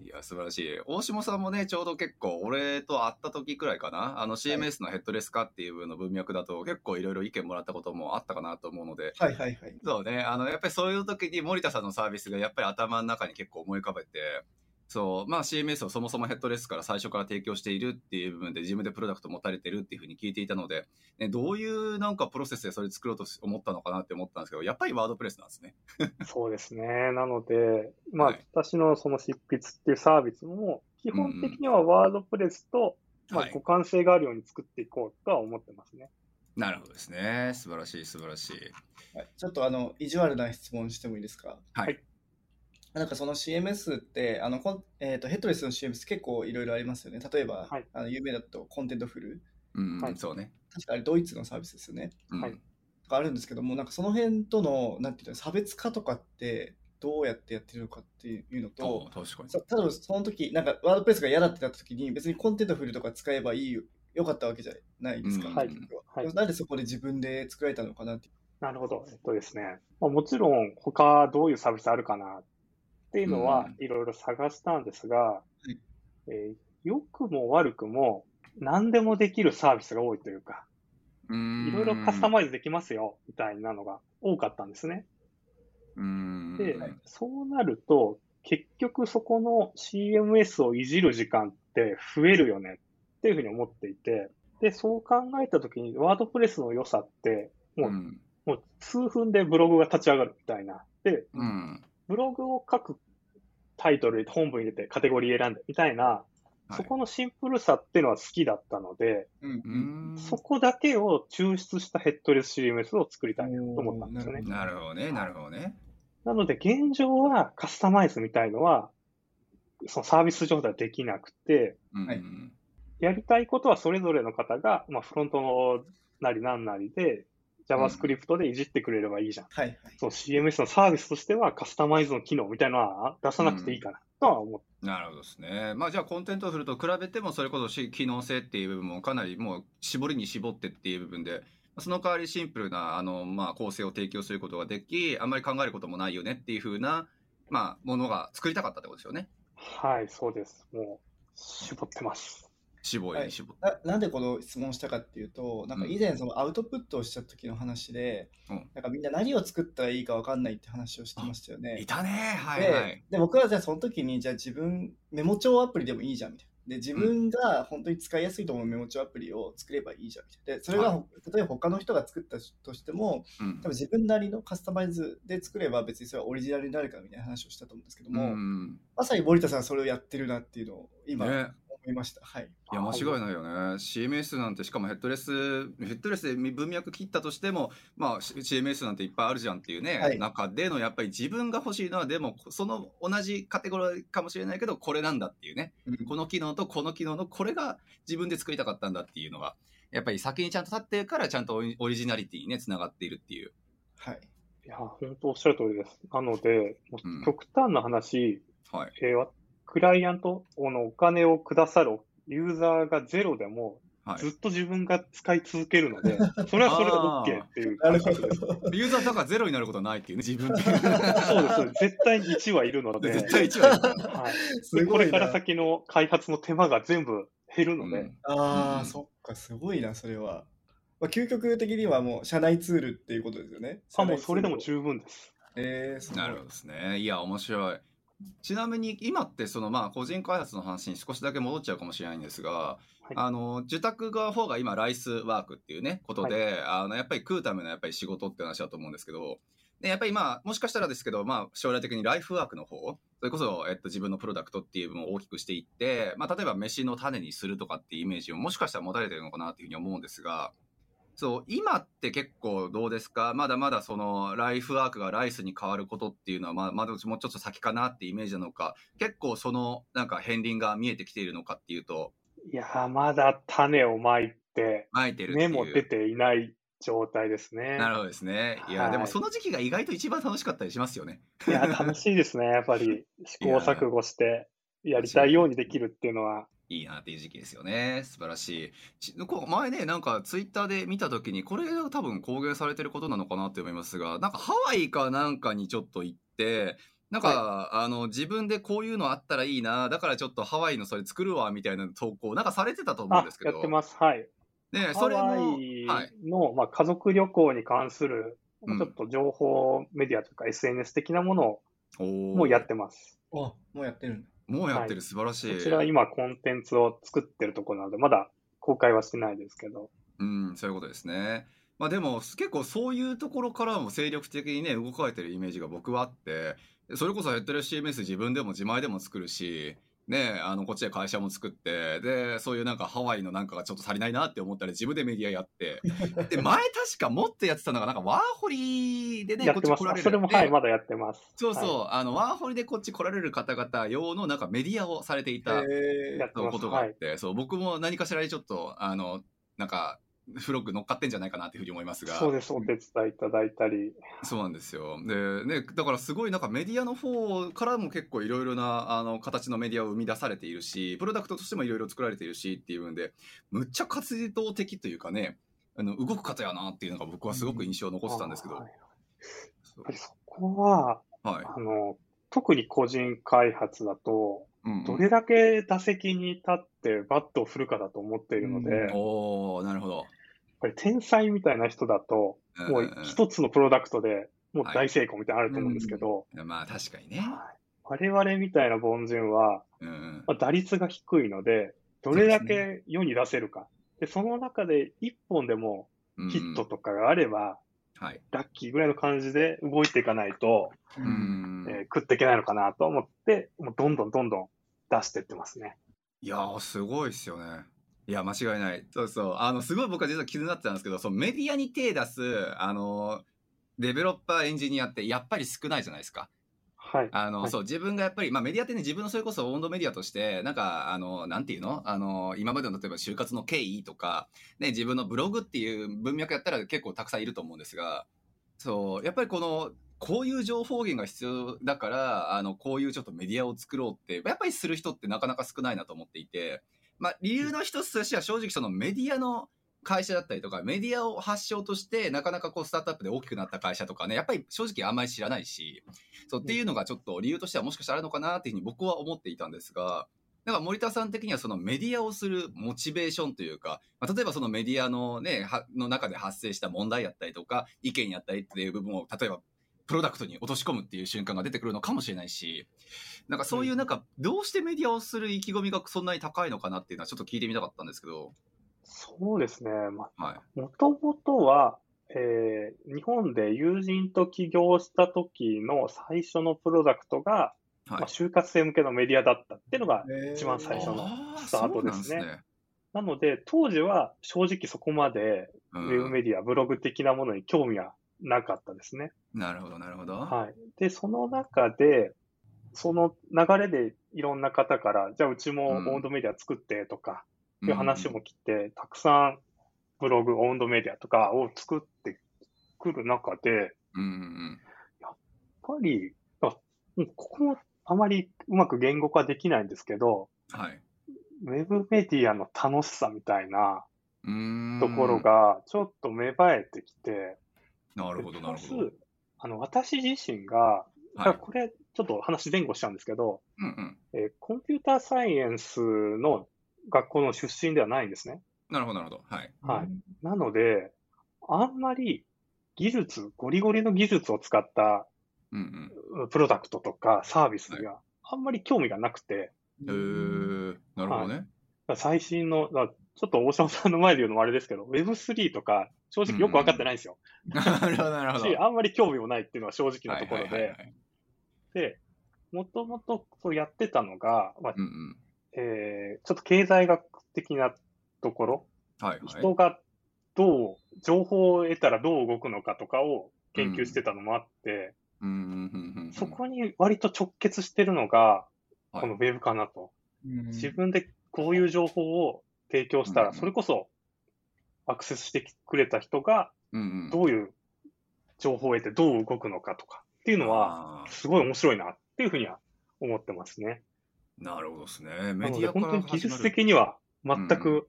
いや、素晴らしい。大下さんもね、ちょうど結構、俺と会った時くらいかな。あの、CMS のヘッドレス化っていう部の文脈だと、結構いろいろ意見もらったこともあったかなと思うので、はいはいはい。そうね、あの、やっぱりそういう時に森田さんのサービスがやっぱり頭の中に結構思い浮かべて、そう、まあ CMS をそもそもヘッドレスから最初から提供しているっていう部分で自分でプロダクト持たれてるっていうふうに聞いていたので、ね、どういうなんかプロセスでそれ作ろうと思ったのかなって思ったんですけど、やっぱりワードプレスなんですね。そうですね。なので、まあ、はい私のその執筆っていうサービスも、基本的にはワードプレスと、まあ、はい互換性があるように作っていこうとは思ってますね。なるほどですね。素晴らしい、素晴らしい。はい、ちょっとあの意地悪な質問してもいいですか？はい。はいなんかその CMS ってあのえー、とヘッドレスの CMS 結構いろいろありますよね。例えば、はいあの有名だと Contentful。うん、はいそうね。確かあれドイツのサービスですよね。うんはいあるんですけども、なんかその辺とのなんていうの差別化とかってどうやってやってるのかっていうのと、あ確かに。さ例えばその時なんか WordPress が嫌だってなった時に別に Contentful とか使えばいいよよかったわけじゃないですか。うんはい結局ははいなんでそこで自分で作られたのかなって。なるほど。えっとですね。まあ、もちろん、他どういうサービスあるかなっていうのはういろいろ探したんですが、いえー良くも悪くも何でもできるサービスが多いというか、いいろいろカスタマイズできますよ、みたいなのが多かったんですね。うん。で、そうなると、結局そこの CMS をいじる時間って増えるよねっていうふうに思っていて、で、そう考えたときに、ワードプレスの良さって、もう、うん。もう数分でブログが立ち上がるみたいな。で、うん。ブログを書くタイトル、本文入れてカテゴリー選んでみたいな、はいそこのシンプルさっていうのは好きだったので、うんううんん。そこだけを抽出したヘッドレス CMS を作りたいなと思ったんですよね。なるほどね、なるほどね。なので、現状はカスタマイズみたいのは、そのサービス上ではできなくて、やりたいことはそれぞれの方が、まあ、フロントのなりなんなりで、JavaScript でいじってくれればいいじゃん。はいはい。そう、CMS のサービスとしてはカスタマイズの機能みたいなのは出さなくていいかなとは思って、なるほどですね。まあじゃあコンテンツを振ると比べてもそれこそし機能性っていう部分もかなりもう絞りに絞ってっていう部分で、その代わりシンプルなあのまあ構成を提供することができ、あんまり考えることもないよねっていう風なまあものが作りたかったってことですよね。はい、そうです。もう、絞ってます。絞りに絞って。ななんでこの質問したかっていうと、なんか以前そのアウトプットをした時の話で、うんなんかみんな何を作ったらいいか分かんないって話をしてましたよね。いたね。はいはいで。で僕はじゃあその時にじゃあ自分メモ帳アプリでもいいじゃんみたいな。で自分が本当に使いやすいと思うメモ帳アプリを作ればいいじゃんみたいな。でそれが、は例えば他の人が作ったとしてもうん多分自分なりのカスタマイズで作れば別にそれはオリジナルになるからみたいな話をしたと思うんですけどうも、ん。まさに森田さんはそれをやってるなっていうのを今ね。思いました。はい。いや間違いないよね CMS なんてしかもヘッドレスヘッドレスで文脈切ったとしてもまあ CMS なんていっぱいあるじゃんっていうね、はい中でのやっぱり自分が欲しいのはでもその同じカテゴリーかもしれないけどこれなんだっていうねうんこの機能とこの機能のこれが自分で作りたかったんだっていうのがやっぱり先にちゃんと立ってるからちゃんとオリジナリティにねつながっているっていうはい。いや、本当おっしゃる通りです。なので、極端な話、はいえーわクライアントのお金をくださるユーザーがゼロでも、はいずっと自分が使い続けるので、それはそれで OK っていう感覚です。ど。ユーザーだからゼロになることはないっていうね自分でそうですそうです。絶対に1はいるので、絶対1はいるはい、すこれから。先の開発の手間が全部減るので、うんああ、うんそっか、すごいな、それは。まあ、究極的にはもう社内ツールっていうことですよね。あもうそれでも十分です。えー、なるほどですね。いや、面白い。ちなみに今ってそのまあ個人開発の話に少しだけ戻っちゃうかもしれないんですが、いあの受託側方が今ライスワークっていうねことで、あのやっぱり食うためのやっぱり仕事って話だと思うんですけど、でやっぱりまあもしかしたらですけど、まあ将来的にライフワークの方、それこそえっと自分のプロダクトっていう部分を大きくしていって、まあ例えば飯の種にするとかっていうイメージをもしかしたら持たれてるのかなっていうふうに思うんですが。そう今って結構どうですか？まだまだそのライフワークがライスに変わることっていうのはままだもうちょっと先かなってイメージなのか。結構そのなんか片鱗が見えてきているのかっていうと。いやー、まだ種をまいて、巻いてる芽も出ていない状態ですね。なるほどですね。いや、はい。でもその時期が意外と一番楽しかったりしますよね。いや、楽しいですね。やっぱり。試行錯誤して やりたいようにできるっていうのは。いいなっていう時期ですよね素晴らしいちこう前ねなんかツイッターで見た時にこれが多分公言されてることなのかなって思いますがなんかハワイかなんかにちょっと行ってなんか、あの自分でこういうのあったらいいなだからちょっとハワイのそれ作るわみたいな投稿なんかされてたと思うんあです、けどやってます。はい。ねそれハワもイはいの、まあ、家族旅行に関する、うんちょっと情報メディアというか SNS 的なものおーもやってます。あ、もうやってるんだ。もうやってる、はい素晴らしいこちら今コンテンツを作ってるところなので、まだ公開はしてないですけど。うん、そういうことですね。まあでも結構そういうところからも精力的にね動かれてるイメージが僕はあってそれこそヘッドレス CMS 自分でも自前でも作るしねあのこっちで会社も作ってでそういうなんかハワイのなんかがちょっと足りないなって思ったら自分でメディアやって。で前確かもっとやってたのがなんかワーホリでね。こっち来られる。それも、ではい、まだやってます。そうそう、はあのワーホリでこっち来られる方々用のなんかメディアをされていた、ことがあって、そう僕も何かしらにちょっとあのなんかフロッグ乗っかってんじゃないかなっていうふうに思いますが。そうです。お手伝いいただいたり。そうなんですよ。でねだからすごいなんかメディアの方からも結構いろいろなあの形のメディアを生み出されているしプロダクトとしてもいろいろ作られているしっていうんでむっちゃ活動的というかねあの動く方やなっていうのが僕はすごく印象を残ってたんですけど、はいやそっぱりそこは、うはい、あの、特に個人開発だと、うんうんどれだけ打席に立ってバットを振るかだと思っているので、おーなるほど。ぱり天才みたいな人だと、もう一つのプロダクトでもう大成功みたいなのあると思うんですけど、うんまあ確かにね、はい。我々みたいな凡人は、うんうん。まあ、打率が低いので、どれだけ世に出せるか。で、その中で一本でもうんヒットとかがあれば、はい。ラッキーぐらいの感じで動いていかないと、ううんん。えー食っていけないのかなと思って、もうどんどんどんどん出してってますね。いやー、すごいっすよね。いや、間違いない。そうそう。あの、すごい僕は実は気になってたんですけど、そのメディアに手出す、あの、デベロッパーエンジニアってやっぱり少ないじゃないですか。はい。あの、はいそう、自分がやっぱり、まあメディアってね、自分のそれこそ温度メディアとして、なんか、あの、なんていうの？あの、今までの例えば就活の経緯とか、ね、自分のブログっていう文脈やったら結構たくさんいると思うんですが、そう、やっぱりこの、こういう情報源が必要だから、あの、こういうちょっとメディアを作ろうって、やっぱりする人ってなかなか少ないなと思っていて、まあ理由の一つとしては正直そのメディアの会社だったりとか、メディアを発祥として、なかなかこう、スタートアップで大きくなった会社とかね、やっぱり正直あんまり知らないし、そうっていうのがちょっと理由としてはもしかしたらあるのかなっていうふうに僕は思っていたんですが、なんか森田さん的にはそのメディアをするモチベーションというか、まあ、例えばそのメディアのね、はの中で発生した問題やったりとか、意見やったりっていう部分を、例えばプロダクトに落とし込むっていう瞬間が出てくるのかもしれないし、なんかそういうなんか、どうしてメディアをする意気込みがそんなに高いのかなっていうのはちょっと聞いてみたかったんですけど、そうですね。まはい。もともとは、えー日本で友人と起業した時の最初のプロダクトが、はいまあ、。就活生向けのメディアだったっていうのが、一番最初のスタートですねなんなので、当時は正直そこまでうウェブんメディア、ブログ的なものに興味はなかったですね。なるほど、なるほど。はい。で、その中で、その流れでいろんな方から、じゃあうちもオうんウンドメディア作ってとか、うんいう話も来て、たくさんブログ、オウンドメディアとかを作ってくる中で、やっうんうんぱり、あここもあまりうまく言語化できないんですけど、うん。はい。ウェブメディアの楽しさみたいなところ。がちょっと芽生えてきて、なるほど、なるほど。あの、私自身が、はい。これちょっと話前後しちゃうんですけど、うんうん。えーコンピューターサイエンスの学校の出身ではないんですね。なるほど、なるほど。はい。はい。なので、あんまり技術、ゴリゴリの技術を使ったうんうん。うんプロダクトとかサービスにはあんまり興味がなくて、えー、なるほどね。最新の、だちょっと大島さんの前で言うのもあれですけど、Web3 とか正直よく分かってないんですよ。なるほど、なるほど。し、あんまり興味もないっていうのは正直なところではいはいはいは、いで、もともとそうやってたのが、まあうんうん。えーちょっと経済学的なところ、はいはい。人がどう、情報を得たらどう動くのかとかを研究してたのもあって、うんうんうんうんうん。そこに割と直結してるのが、はいこのウェブかなと。うん自分でこういう情報を提供したら、うんそれこそアクセスしてくれた人がうんうん。どういう情報を得てどう動くのかとかっていうのは、あすごい面白いなっていうふうには思ってますね。ーなるほどですね。メディア本当に技術的には全うんく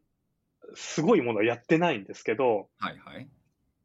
すごいものはやってないんですけど、はいはい。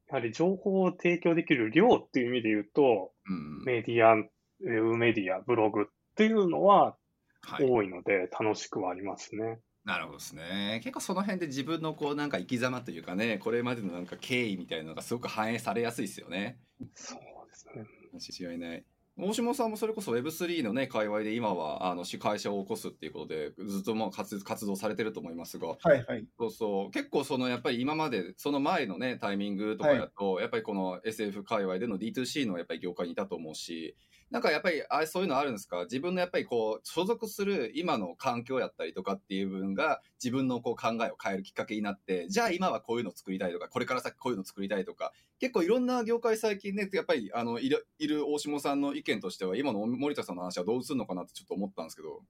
やはり情報を提供できる量っていう意味で言うと、うんうん。メディア、ウェブメディア、ブログっていうのははい。多いので楽しくはありますね。なるほどですね。結構その辺で自分のこうなんか生き様というかね、これまでのなんか経緯みたいなのがすごく反映されやすいですよね。そうですね。間違いない。大島さんもそれこそ Web3 のね、界隈で今はあの会社を起こすっていうことで、ずっともう活活動されてると思いますが、はいはい。そうそう。結構そのやっぱり今まで、その前のね、タイミングとかだと、やっぱりこの SF 界隈での D2C のやっぱり業界にいたと思うし、なんかやっぱりあそういうのあるんですか？自分のやっぱりこう、所属する今の環境やったりとかっていう部分が自分のこう考えを変えるきっかけになって、じゃあ今はこういうの作りたいとか、これから先こういうの作りたいとか、結構いろんな業界最近ね、やっぱりあのいるいる大下さんの意見としては、今の森田さんの話はどうするのかなってちょっと思ったんですけど。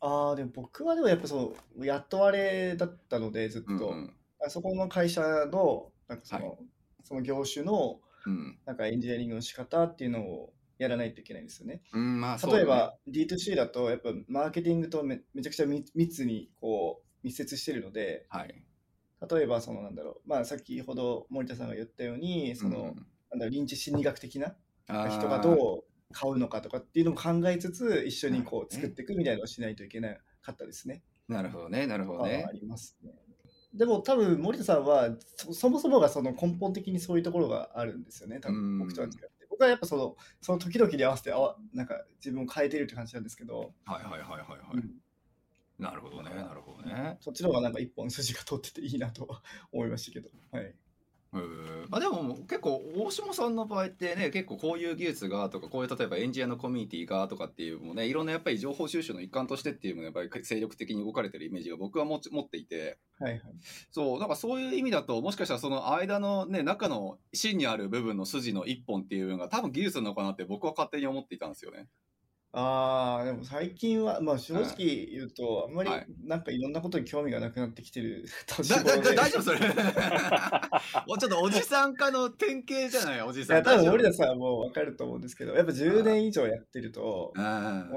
ああ、でも僕はでもやっぱその、雇われだったので、ずっと。うんうん。あそこの会社の、なんかその、はその業種の、うん。なんかエンジニアリングの仕方っていうのをやらないといけないんですよね。うん、まあね例えば D2C だと、やっぱマーケティングとめめちゃくちゃ密密にこう密接してるので、はい。例えばそのなんだろう、まあ先ほど森田さんが言ったように、その、うんなんだろう、臨時心理学的な人がどう買うのかとかっていうのも考えつつ、一緒にこう作っていくみたいなのをしないといけなかったですね。なるほどね、なるほどねはあ。りますね。でも多分森田さんはそそもそもがその根本的にそういうところがあるんですよね。多うん分僕とは違って。僕はやっぱそのその時々に合わせてあわなんか自分を変えてるって感じなんですけど、はいはいはいはいはい。うんなるほどね、なるほどね。そっちの方がなんか一本筋が通ってていいなと思いましたけど。はい。あでも結構大島さんの場合ってね結構こういう技術がとかこういう例えばエンジニアのコミュニティがとかっていうのもねいろんなやっぱり情報収集の一環としてっていうのもやっぱり精力的に動かれてるイメージが僕は持ち持っていてはいはい。そうなんかそういう意味だともしかしたらその間のね中の芯にある部分の筋の一本っていうのが多分技術なのかなって僕は勝手に思っていたんですよね。ああ、でも最近は、まあ正直言うと、あんまりはい。なんかいろんなことに興味がなくなってきてる 年だだ頃で。だ大丈夫それ。おちょっとおじさん化の典型じゃないおじいや、多分森大田さんはもう分かると思うんですけど、やっぱ10年以上やってると、も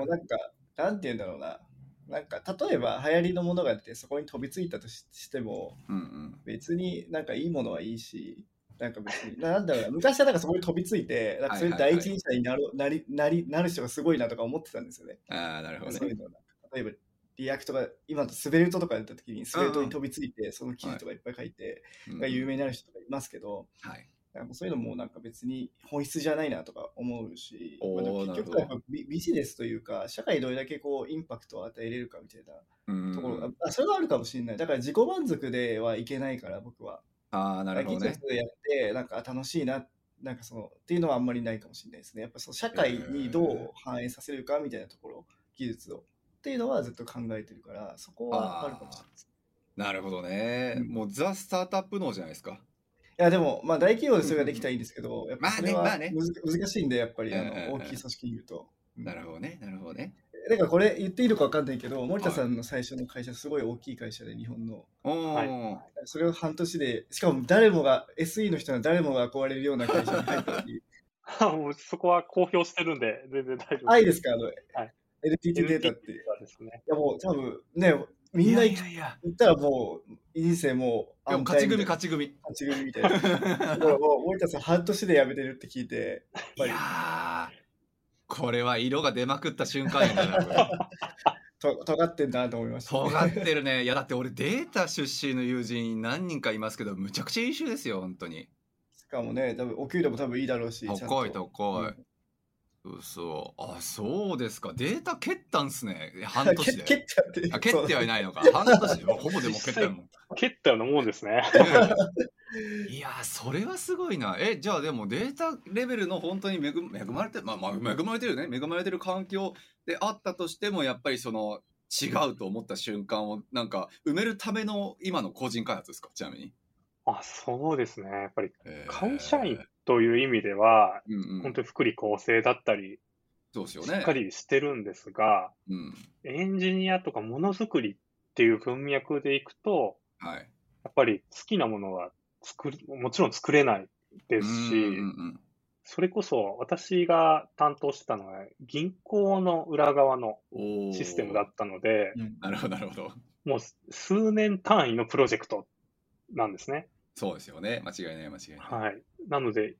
うなんか、なんて言うんだろうな。なんか、例えば流行りのものがあって、そこに飛びついたとししても、うんうん。別になんかいいものはいいし、なんか別に、ななんだろうな、昔はなんかそこに飛びついて、なんかそういう第一人者になる,、なりなりなる人がすごいなとか思ってたんですよね。ああなるほどね。そういうの例えば、 React が、今と Svelte とかやった時に、 Svelte に飛びついて、その記事とかいっぱい書いて、うんが有名になる人とかいますけど、はい。そういうのもなんか別に本質じゃないなとか思うし、まあ結局はビビジネスというか、社会にどれだけこうインパクトを与えれるかみたいなうんところが、あそれはあるかもしれない。だから自己満足ではいけないから、僕は。ああなるほどね技術でやって、なんかあ楽しいな、なんかその、っていうのはあんまりないかもしれないですね。やっぱその社会にどう反映させるかみたいなところ、技術を。っていうのはずっと考えてるから、そこはあるかもしれないです。なるほどね、うんもうザ・スタートアップ脳じゃないですか。いや、でも、まあ大企業でそれができたらいいんですけど、やっぱそれはまあねむず難しいんで、やっぱりあの大きい組織にいると。うんなるほどね、なるほどね。だからこれ言っていいのか分かんないけど、森田さんの最初の会社、すごい大きい会社で、日本の。はいそれを半年で、しかも誰もが、SE の人は誰もが憧れるような会社に入ったり、もうそこは公表してるんで、全然大丈夫あ、いいですか、あの、はい LTT データって。いはですね。や、もう多分ね、みんな行ったらもう、人生もう、勝ち組、勝ち組。勝ち組みたいな。だからもう、森田さん半年で辞めてるって聞いて、やっいぱりやーこれは色が出まくった瞬間やな。と尖ってんだなと思いました、尖ってるね。いや、だって俺データ出身の友人何人かいますけど、むちゃくちゃ優秀ですよ、本当に。しかもね、多分お給料も多分いいだろうし、高い高い。嘘。あ、そうですか。データ蹴ったんすね。半蹴年で。蹴っちゃって。あ蹴ってはいい。ないのか。半年で。ほぼでも蹴ったよ もん。蹴ったようなもんですね。いやーそれはすごいな。え、じゃあでもデータレベルの本当に恵恵まれてる、まあまあ恵まれてるよね。恵まれてる環境であったとしても、やっぱりその違うと思った瞬間をなんか埋めるための今の個人開発ですか？ちなみに。あ、そうですね。やっぱりえー会社員という意味では、うんうん。本当に福利厚生だったり、そうですよね。しっかりしてるんですが、うん。エンジニアとかものづくりっていう文脈でいくと、はい。やっぱり好きなものは作る、もちろん作れないですし、うんうんうんそれこそ私が担当してたのは銀行の裏側のシステムだったので、なるほど、なるほど。もう数年単位のプロジェクトなんですね。そうですよね。間違いない、間違いない。はい。なので、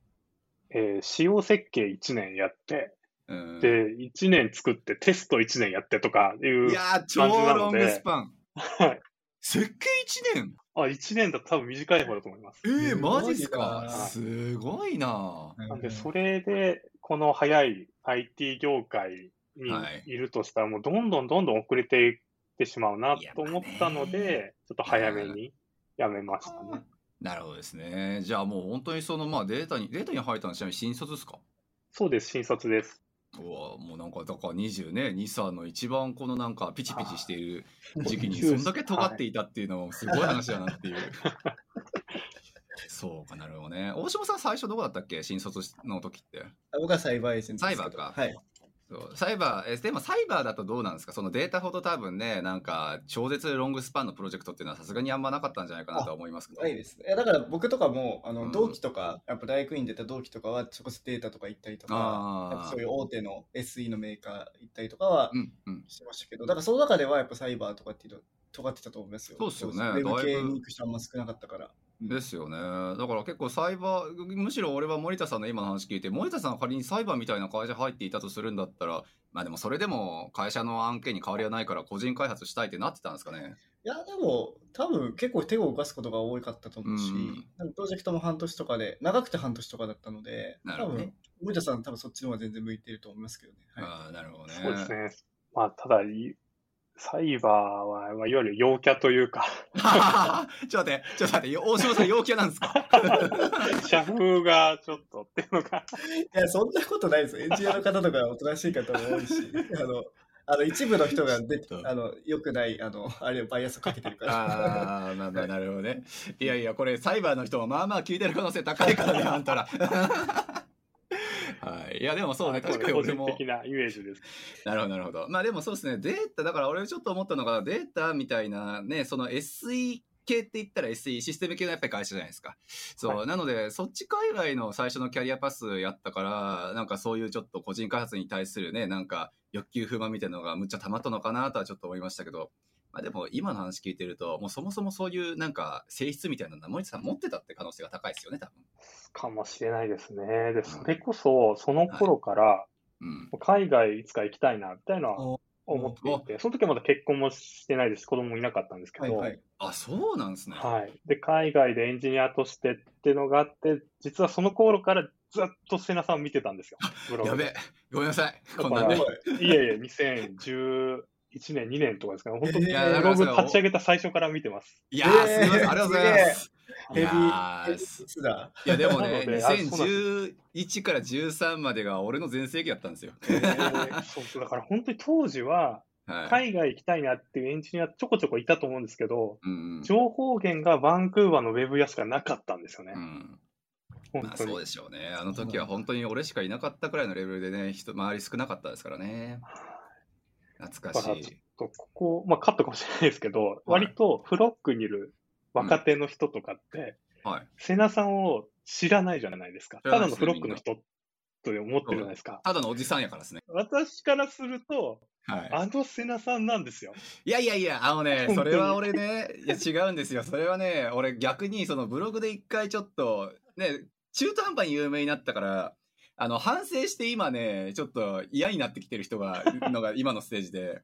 えー仕様設計1年やって、うんで、1年作ってテスト1年やってとかいうい、やー、超感じなロングのでスパン。はい。設計1年？あ、1年だと多分短い方だと思います。えー、すごいマジっすか？なすごいななんで、それで、この早い IT 業界にはいいるとしたら、もうどんどんどんどん遅れていってしまうないやと思ったので、ちょっと早めにやめましたね。なるほどですね。じゃあもう本当にそのまあデータに、データに入ったのはちなみに新卒ですか？そうです、新卒です。うわもうなんかだから20ね2歳の一番このなんかピチピチしている時期にそんだけ尖っていたっていうのもすごい話だなっていう。そうかなるほどね。大島さん最初どこだったっけ？新卒の時って。あ僕はサイバーエージェントですけどサイバーかはい。そうサイバーえでもサイバーだとどうなんですか？そのデータほど多分ねなんか超絶ロングスパンのプロジェクトっていうのはさすがにあんまなかったんじゃないかなとは思いますけど。ないですね。いやだから僕とかも、あのうん同期とか、やっぱ大学院出た同期とかは、直接データとか行ったりとか、そういう大手の SE のメーカー行ったりとかはうんうん。してましたけど、だからその中ではやっぱサイバーとかっていうの尖ってたと思いますよ。そうっすよねウェブ系に行く人あんま少なかったから。ですよね。だから結構サイバー、むしろ俺は森田さんの今の話聞いて、森田さんが仮にサイバーみたいな会社入っていたとするんだったら、まあでもそれでも会社の案件に変わりはないから個人開発したいってなってたんですかね。いや、でも、多分結構手を動かすことが多かったと思うし、うんプロジェクトも半年とかで、長くて半年とかだったので、多なるほどね分、森田さん多分そっちの方が全然向いてると思いますけどね。はい、ああ、なるほどね。そうですね。まあ、ただ、いサイバーは、まあ、いわゆる陽キャというか、ちょっと待って、ちょっと待って、大島さん陽キャなんですか？社風がちょっとっていうのが、いや、そんなことないですよ。エンジニアの方とかおとなしい方も多いし、あの、あの一部の人があの良くないあのあれバイアスをかけてるから。ああ、まあまあ、なるほどね。いやいや、これ、サイバーの人もまあまあ聞いてる可能性高いからね、あんたら。はい。いや、でもそうね、確かに個俺も。人的なイメージです。なるほど、なるほど。まあでもそうですね、データ、だから俺ちょっと思ったのが、データみたいなね、その SE 系って言ったら SE、システム系のやっぱり会社じゃないですか。そう、はなので、そっち海外の最初のキャリアパスやったから、なんかそういうちょっと個人開発に対するね、なんか欲求不満みたいなのがむっちゃ溜まったのかなとはちょっと思いましたけど、まあでも今の話聞いてると、もうそもそもそういうなんか性質みたいなのは森田さん持ってたって可能性が高いですよね、多分。かもしれないですね。で、それこそ、その頃から、うん。海外いつか行きたいな、みたいなお思っていて、その時はまだ結婚もしてないです。子供もいなかったんですけど、はいはい。あ、そうなんですね。はい。で、海外でエンジニアとしてっていうのがあって、実はその頃からずっと瀬名さんを見てたんですよ。やべえ。ごめんなさい。だこんなんね。いえいえ、2011年、2年とかですかね。本当にいやブログ立ち上げた最初から見てます。いやー、えーすみません。ありがとうございます。ヘビいやー、だ。いやでもなね、のであそうなん2011から13までが俺の全盛期だったんですよ。えーそうそう、だから本当に当時は、はい。海外行きたいなっていうエンジニアちょこちょこいたと思うんですけど、うんうん情報源がバンクーバーのウェブ屋しかなかったんですよねう。んまあそう。でしょうね。あの時は本当に俺しかいなかったくらいのレベルでね、人、周り少なかったですからね。懐かしい。と、ここ、まあカットかもしれないですけど、割とフロックにいる若手の人とかって、はい。瀬名さんを知らないじゃないですか。ただのフロックの人と思ってるじゃないですか。ただのおじさんやからですね。私からすると、はい。あの瀬名さんなんですよ。いやいやいや、あのね、それは俺ね、いや違うんですよ。それはね、俺逆にそのブログで一回ちょっと、ね、中途半端に有名になったから、あの、反省して今ね、ちょっと嫌になってきてる人が、のが 今のステージで。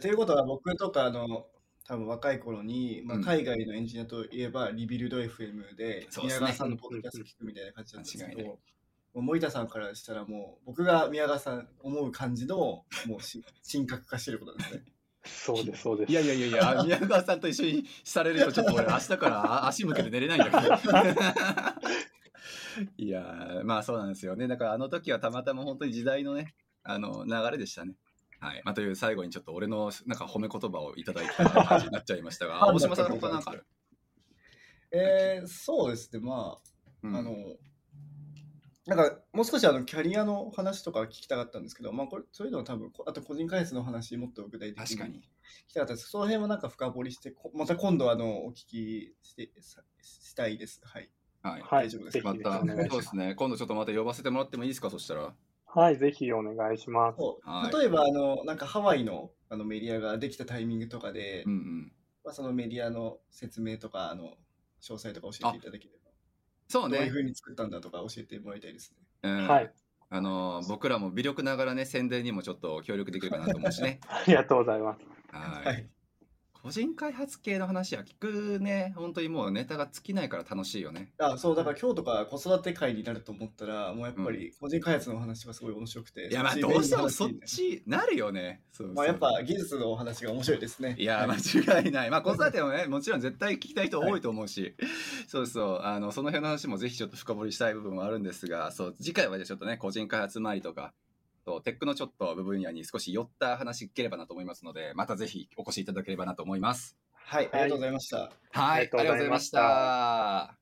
ということは僕とかあの多分若い頃に、まあ、うん海外のエンジニアといえば、リビルド FM で宮川さんのポッドキャスト聞くみたいな感じなんですけど、もう森田さんからしたらもう僕が宮川さん思う感じのもうし神格化してることなんですね。そうです、そうです。いやいやいやいや、あ宮川さんと一緒にされるとちょっと俺明日からあ足向けて寝れないんだけど。いやーまあそうなんですよね。だからあの時はたまたま本当に時代のね、あの流れでしたね。はい。まあという最後にちょっと俺のなんか褒め言葉をいただいた感じになっちゃいましたが、大島さん他なんかある？えー、そうですね、まあ、うんあの、なんかもう少しあのキャリアの話とか聞きたかったんですけど、まあ、これそういうのは多分、こあと個人開発の話、もっと具体的に確かに。聞きたかったです。その辺もなんか深掘りして、こまた今度あのお聞きしてさしたいです。はい。はい。はい、大丈夫ですまた。そうですすね。今度ちょっとまた呼ばせてもらってもいいですか、そしたら。はい、ぜひお願いします。はい例えばあの、なんかハワイのあのメディアができたタイミングとかで、うんうん。まあ、そのメディアの説明とか、あの詳細とか教えていただければ、そうね。どういうふうに作ったんだとか教えてもらいたいですね。うんはい。あの僕らも微力ながらね宣伝にもちょっと協力できるかなと思うしね。ありがとうございます。はい、はい。個人開発系の話は聞くね本当にもうネタが尽きないから楽しいよね。あそうだから今日とか子育て会になると思ったら、もうやっぱり個人開発のお話がすごい面白くて、いやまあどうしてもそっちなるよね。そうそうまあやっぱ技術のお話が面白いですね。いやはい間違いない。まあ子育てもねもちろん絶対聞きたい人多いと思うし、そうそうあのその辺の話もぜひちょっと深掘りしたい部分もあるんですが、そう次回はじゃあちょっとね個人開発周りとか。とテックのちょっと部分野に少し寄った話聞ければなと思いますので、またぜひお越しいただければなと思います。はい、ありがとうございました。はい、ありがとうございました。